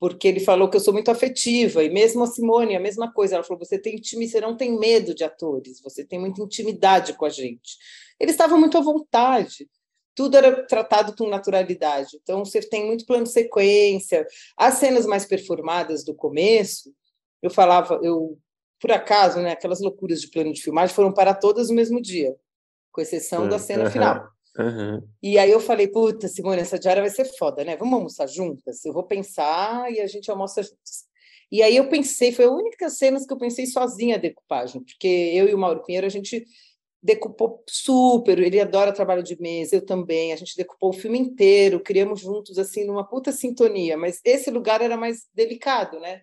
porque ele falou que eu sou muito afetiva, e mesmo a Simone, a mesma coisa, ela falou, você tem intimidade, você não tem medo de atores, você tem muita intimidade com a gente. Eles estavam muito à vontade, tudo era tratado com naturalidade. Então, você tem muito plano de sequência. As cenas mais performadas do começo, eu falava, eu por acaso, né, aquelas loucuras de plano de filmagem foram para todas no mesmo dia, com exceção da cena uhum. final. Uhum. E aí eu falei, puta, Simone, essa diária vai ser foda, né? Vamos almoçar juntas? Eu vou pensar e a gente almoça juntas. E aí eu pensei, foi a única cena que eu pensei sozinha a decupagem, porque eu e o Mauro Pinheiro, a gente decupou super, ele adora trabalho de mesa, eu também, a gente decupou o filme inteiro, criamos juntos, assim, numa puta sintonia, mas esse lugar era mais delicado, né?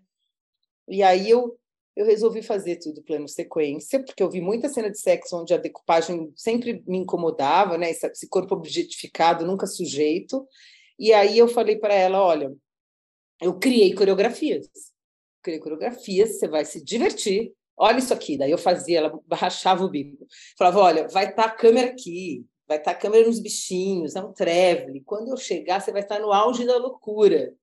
E aí eu eu resolvi fazer tudo plano sequência, porque eu vi muita cena de sexo onde a decupagem sempre me incomodava, né? Esse corpo objetificado, nunca sujeito. E aí eu falei para ela, olha, eu criei coreografias. Criei coreografias, você vai se divertir. Olha isso aqui. Daí eu fazia, ela rachava o bico. Falava, olha, vai estar tá a câmera aqui, vai estar tá a câmera nos bichinhos, é um trevele. Quando eu chegar, você vai estar no auge da loucura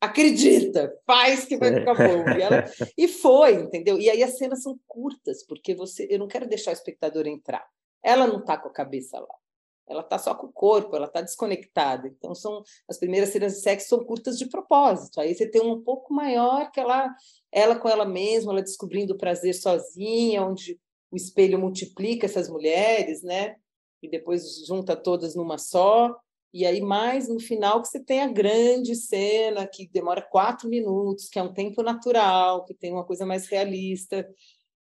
acredita, faz que vai ficar bom. E, ela, e foi, entendeu? E aí as cenas são curtas, porque você, eu não quero deixar o espectador entrar. Ela não está com a cabeça lá. Ela está só com o corpo, ela está desconectada. Então, são as primeiras cenas de sexo são curtas de propósito. Aí você tem um pouco maior que ela, ela com ela mesma, ela descobrindo o prazer sozinha, onde o espelho multiplica essas mulheres, né? E depois junta todas numa só. E aí, mais no final, que você tem a grande cena, que demora quatro minutos, que é um tempo natural, que tem uma coisa mais realista,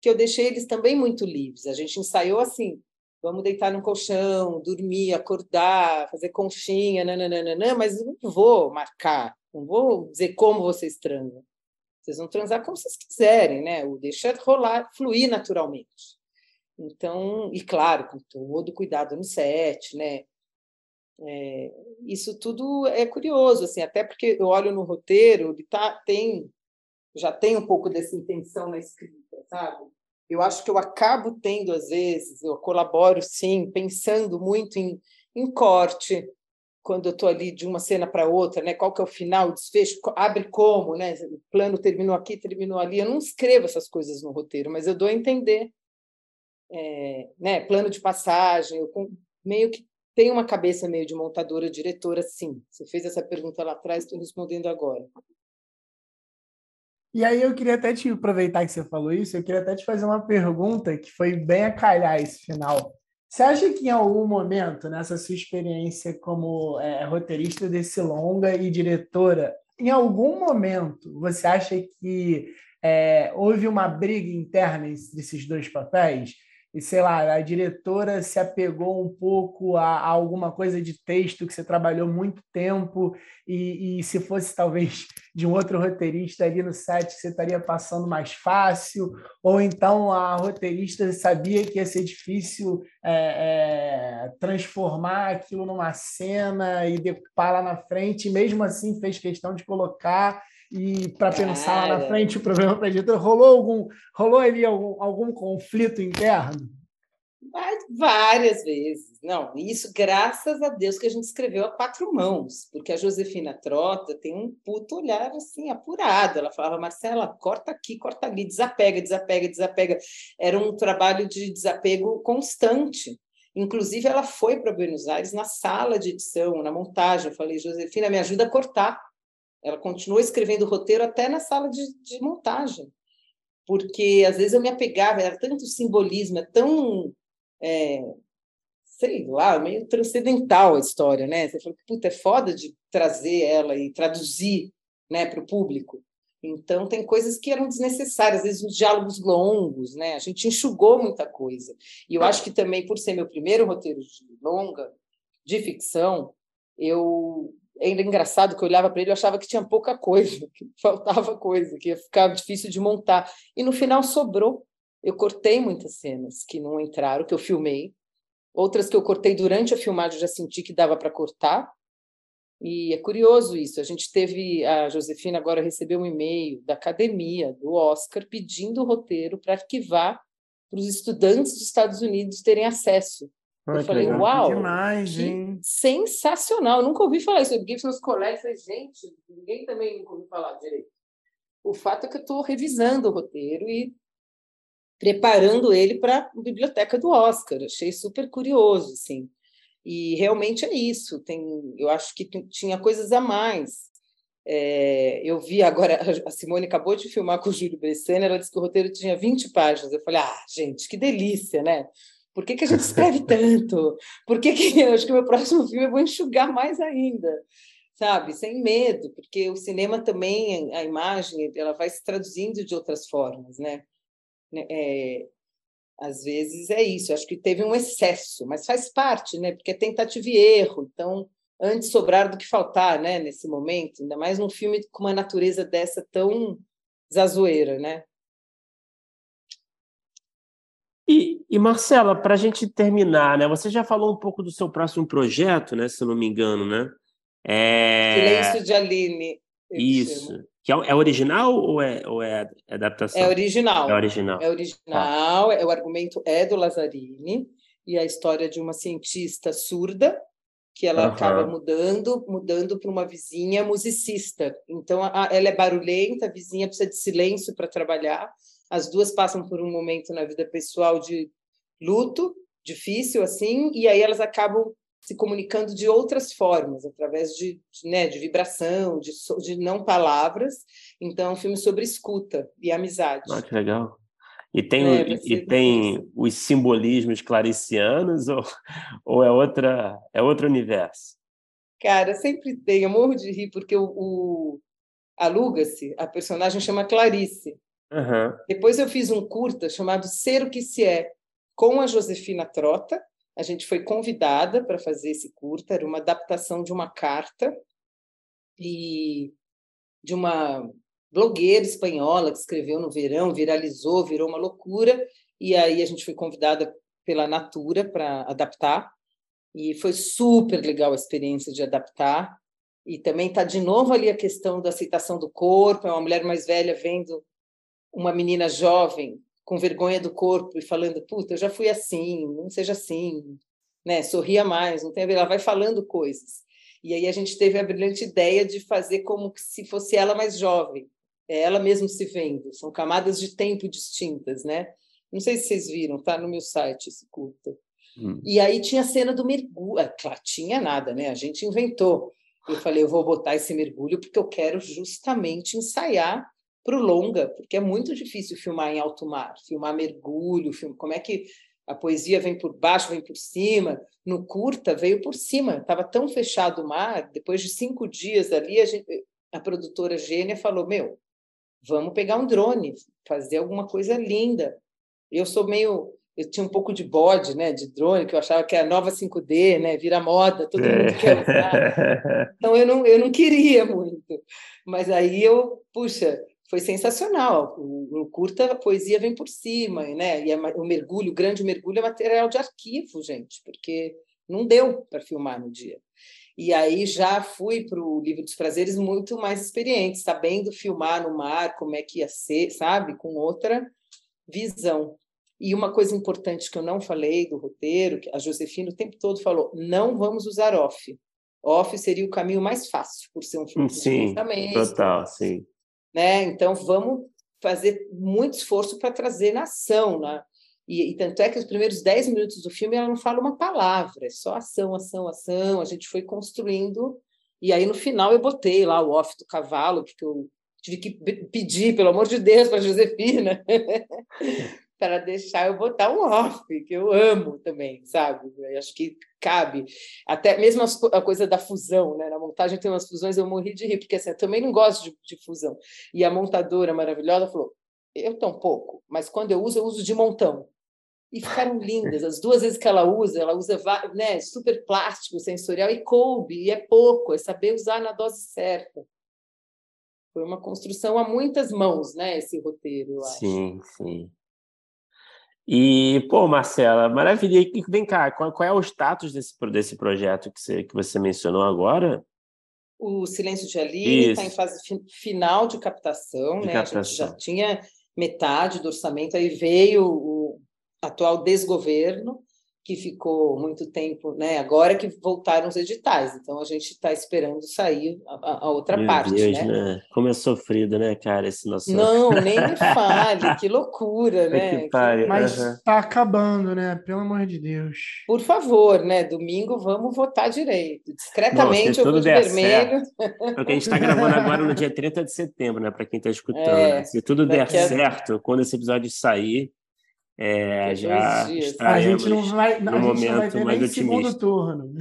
que eu deixei eles também muito livres. A gente ensaiou assim: vamos deitar no colchão, dormir, acordar, fazer conchinha, nananana, mas não vou marcar, não vou dizer como vocês transam. Vocês vão transar como vocês quiserem, né? O deixa rolar, fluir naturalmente. Então, e claro, com todo cuidado no set, né? É, isso tudo é curioso, assim, até porque eu olho no roteiro, ele tá, tem, já tem um pouco dessa intenção na escrita, sabe? Eu acho que eu acabo tendo, às vezes, eu colaboro, sim, pensando muito em, em corte, quando eu estou ali de uma cena para outra, né? Qual que é o final, o desfecho, abre como, né? O plano terminou aqui, terminou ali. Eu não escrevo essas coisas no roteiro, mas eu dou a entender, é, né? Plano de passagem, eu meio que tem uma cabeça meio de montadora, diretora, sim. Você fez essa pergunta lá atrás, estou respondendo agora. E aí eu queria até te aproveitar que você falou isso, eu queria até te fazer uma pergunta que foi bem a calhar esse final. Você acha que em algum momento, nessa sua experiência como é, roteirista desse longa e diretora, em algum momento você acha que é, houve uma briga interna entre esses dois papéis? E sei lá, a diretora se apegou um pouco a, a alguma coisa de texto que você trabalhou muito tempo e, e, se fosse talvez de um outro roteirista ali no set, você estaria passando mais fácil, ou então a roteirista sabia que ia ser difícil é, é, transformar aquilo numa cena e decupar lá na frente, e mesmo assim fez questão de colocar e para pensar lá na frente o problema para a editora, rolou algum rolou ali algum, algum conflito interno? Várias vezes. Não, isso graças a Deus que a gente escreveu a quatro mãos, porque a Josefina Trota tem um puto olhar assim apurado. Ela falava, Marcela, corta aqui, corta ali, desapega, desapega, desapega. Era um trabalho de desapego constante. Inclusive, ela foi para Buenos Aires na sala de edição, na montagem. Eu falei, Josefina, me ajuda a cortar ela continuou escrevendo o roteiro até na sala de, de montagem, porque às vezes eu me apegava, era tanto simbolismo, é tão, é, sei lá, meio transcendental a história, né? Você falou, puta, é foda de trazer ela e traduzir né, para o público. Então, tem coisas que eram desnecessárias, às vezes os diálogos longos, né? A gente enxugou muita coisa. E eu acho que também, por ser meu primeiro roteiro de longa, de ficção, eu era engraçado que eu olhava para ele e achava que tinha pouca coisa, que faltava coisa, que ia ficar difícil de montar. E no final sobrou. Eu cortei muitas cenas que não entraram, que eu filmei. Outras que eu cortei durante a filmagem, eu já senti que dava para cortar. E é curioso isso. A gente teve. A Josefina agora recebeu um e-mail da academia, do Oscar, pedindo o roteiro para arquivar para os estudantes dos Estados Unidos terem acesso eu falei, legal. uau, demais, que hein? sensacional. Eu nunca ouvi falar isso. Eu fiquei nos colégios falei, gente, ninguém também nunca ouviu falar direito. O fato é que eu estou revisando o roteiro e preparando ele para a biblioteca do Oscar. Achei super curioso, assim. E realmente é isso. Tem, eu acho que tinha coisas a mais. É, eu vi agora, a Simone acabou de filmar com o Júlio Bressani, ela disse que o roteiro tinha 20 páginas. Eu falei, ah, gente, que delícia, né? Por que, que a gente escreve tanto? Por que, que eu acho que o meu próximo filme eu vou enxugar mais ainda? Sabe? Sem medo, porque o cinema também, a imagem, ela vai se traduzindo de outras formas, né? É, às vezes é isso, eu acho que teve um excesso, mas faz parte, né? Porque é tentativa e erro, então antes sobrar do que faltar, né? Nesse momento, ainda mais num filme com uma natureza dessa tão zazoeira, né? E, e Marcela, para a gente terminar, né? Você já falou um pouco do seu próximo projeto, né? Se eu não me engano, né? É... Silêncio de Aline. Isso. Que é, é, original ou é, ou é adaptação? É original. É original. É original. É, o argumento é do Lazzarini e a história de uma cientista surda que ela uhum. acaba mudando, mudando para uma vizinha musicista. Então, a, ela é barulhenta, a vizinha precisa de silêncio para trabalhar. As duas passam por um momento na vida pessoal de luto, difícil assim, e aí elas acabam se comunicando de outras formas, através de, de, né, de vibração, de, de não palavras. Então, é um filme sobre escuta e amizade. Ah, que legal. E tem, é, e tem os simbolismos claricianos ou, ou é, outra, é outro universo? Cara, sempre tem. Eu morro de rir porque o, o Aluga-se, a personagem chama Clarice. Uhum. Depois eu fiz um curta chamado Ser o que se é, com a Josefina Trota, a gente foi convidada para fazer esse curta, era uma adaptação de uma carta e de uma blogueira espanhola que escreveu no verão, viralizou, virou uma loucura, e aí a gente foi convidada pela Natura para adaptar, e foi super legal a experiência de adaptar. E também está de novo ali a questão da aceitação do corpo, é uma mulher mais velha vendo uma menina jovem com vergonha do corpo e falando, puta, eu já fui assim, não seja assim, né? Sorria mais, não tem a ver, ela vai falando coisas. E aí a gente teve a brilhante ideia de fazer como se fosse ela mais jovem, é ela mesmo se vendo. São camadas de tempo distintas, né? Não sei se vocês viram, tá no meu site esse curta. Hum. E aí tinha a cena do mergulho. Ah, claro, tinha nada, né? A gente inventou. Eu falei, eu vou botar esse mergulho porque eu quero justamente ensaiar para o longa, porque é muito difícil filmar em alto mar, filmar mergulho, filme, como é que a poesia vem por baixo, vem por cima. No curta veio por cima, estava tão fechado o mar. Depois de cinco dias ali, a, gente, a produtora Gênia falou: Meu, vamos pegar um drone, fazer alguma coisa linda. Eu sou meio. Eu tinha um pouco de bode, né, de drone, que eu achava que era nova 5D, né, vira moda, todo mundo quer usar. Então eu não, eu não queria muito. Mas aí eu, puxa, foi sensacional. O, o, curta, poesia vem por cima, né? E é, o mergulho, o grande mergulho é material de arquivo, gente, porque não deu para filmar no dia. E aí já fui para o Livro dos Prazeres muito mais experiente, sabendo filmar no mar, como é que ia ser, sabe? Com outra visão. E uma coisa importante que eu não falei do roteiro, que a Josefina o tempo todo falou, não vamos usar off. Off seria o caminho mais fácil, por ser um filme sim, de pensamento. Total, sim né? Então vamos fazer muito esforço para trazer nação, né? E, e, tanto é que os primeiros dez minutos do filme ela não fala uma palavra, é só ação, ação, ação. A gente foi construindo e aí no final eu botei lá o off do cavalo porque eu tive que pedir, pelo amor de Deus, para Josefina para deixar eu botar um off, que eu amo também, sabe? Eu acho que cabe. Até mesmo a coisa da fusão, né? Na montagem tem umas fusões, eu morri de rir, porque assim, eu também não gosto de, de fusão. E a montadora maravilhosa falou: eu tão pouco, mas quando eu uso, eu uso de montão. E ficaram lindas. As duas vezes que ela usa, ela usa né, super plástico, sensorial, e coube, e é pouco, é saber usar na dose certa. Foi uma construção a muitas mãos, né, esse roteiro, eu acho. Sim, sim. E, pô, Marcela, maravilha. E vem cá, qual, qual, é o status desse, desse projeto que você, que você mencionou agora? O Silêncio de Aline está em fase fi, final de captação, de né? Captação. A gente já tinha metade do orçamento, aí veio o atual desgoverno que ficou muito tempo, né? Agora que voltaram os editais, então a gente está esperando sair a, a outra Meu parte, Deus, né? né? Como é sofrido, né, cara, esse nosso. Não, nem me fale, que loucura, né? que pare. Mas Aham. tá acabando, né? Pelo amor de Deus. Por favor, né? Domingo vamos votar direito. Discretamente se eu vou tudo de vermelho. Porque a gente está gravando agora no dia 30 de setembro, né? Para quem está escutando. É, né? Se tudo der a- certo, quando esse episódio sair, é, já. A gente não vai, no a gente não vai momento ter mais nem otimista. segundo turno.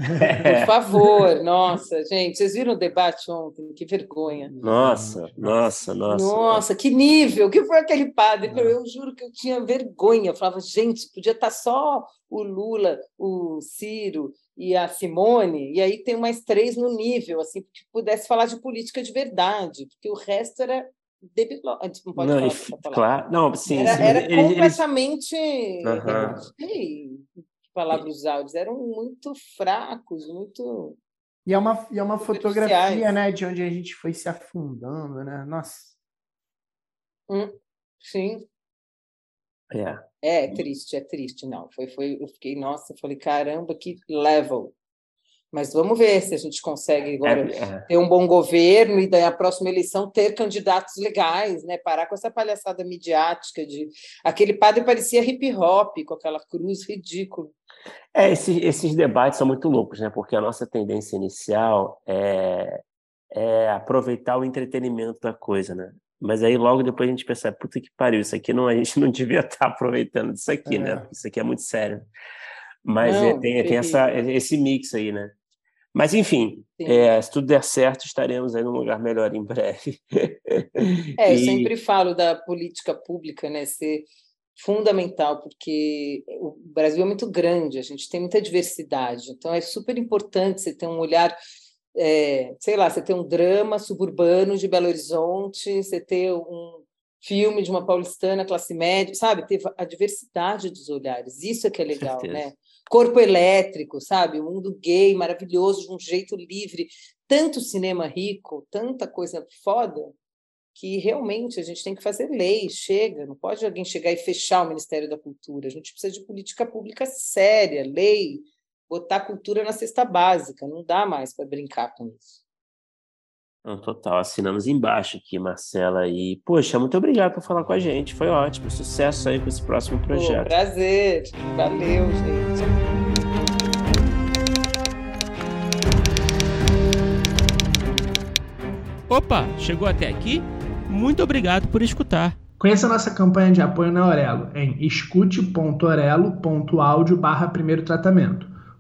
É. Por favor, nossa, gente, vocês viram o debate ontem? Que vergonha. Nossa, nossa, nossa. Nossa, que nível! O que foi aquele padre? Eu, eu juro que eu tinha vergonha. Eu falava, gente, podia estar só o Lula, o Ciro e a Simone, e aí tem mais três no nível, assim, que pudesse falar de política de verdade, porque o resto era debiló. Ah, Não pode Não, falar claro, não, sim, Era, sim, era eles- eles- completamente. Aham. Não sei que palavra usar, eles eram muito fracos, muito. E é uma, e é uma fotografia, né, de onde a gente foi se afundando, né? Nossa. Sim. é. É triste, é triste, não. Foi, foi, eu fiquei, nossa, eu falei, caramba, que level. Mas vamos ver se a gente consegue agora É, é. ter um bom governo e daí a próxima eleição ter candidatos legais, né? Parar com essa palhaçada midiática de aquele padre parecia hip hop com aquela cruz ridícula. É, esses, esses debates são muito loucos, né? Porque a nossa tendência inicial é, é aproveitar o entretenimento da coisa, né? Mas aí logo depois a gente percebe, puta que pariu, isso aqui não, a gente não devia estar aproveitando disso aqui, É. né? Isso aqui é muito sério. Mas Não, é, tem, tem essa, esse mix aí, né? Mas enfim, é, se tudo der certo, estaremos aí num lugar melhor em breve. É, eu E- sempre falo da política pública, né, ser fundamental, porque o Brasil é muito grande, a gente tem muita diversidade, então é super importante você ter um olhar, é, sei lá, você ter um drama suburbano de Belo Horizonte, você ter um filme de uma paulistana classe média, sabe? Ter a diversidade dos olhares, isso é que é legal, né? Corpo elétrico, sabe? O mundo gay maravilhoso, de um jeito livre, tanto cinema rico, tanta coisa foda, que realmente a gente tem que fazer lei, chega, não pode alguém chegar e fechar o Ministério da Cultura. A gente precisa de política pública séria, lei, botar cultura na cesta básica, não dá mais para brincar com isso. Não, total, assinamos embaixo aqui, Marcela. E, poxa, muito obrigado por falar com a gente. Foi ótimo. Sucesso aí com esse próximo Pô, projeto. prazer, valeu, gente. Opa, chegou até aqui? Muito obrigado por escutar. Conheça nossa campanha de apoio na Aurelo em escute.orelo.audio barra primeiro tratamento.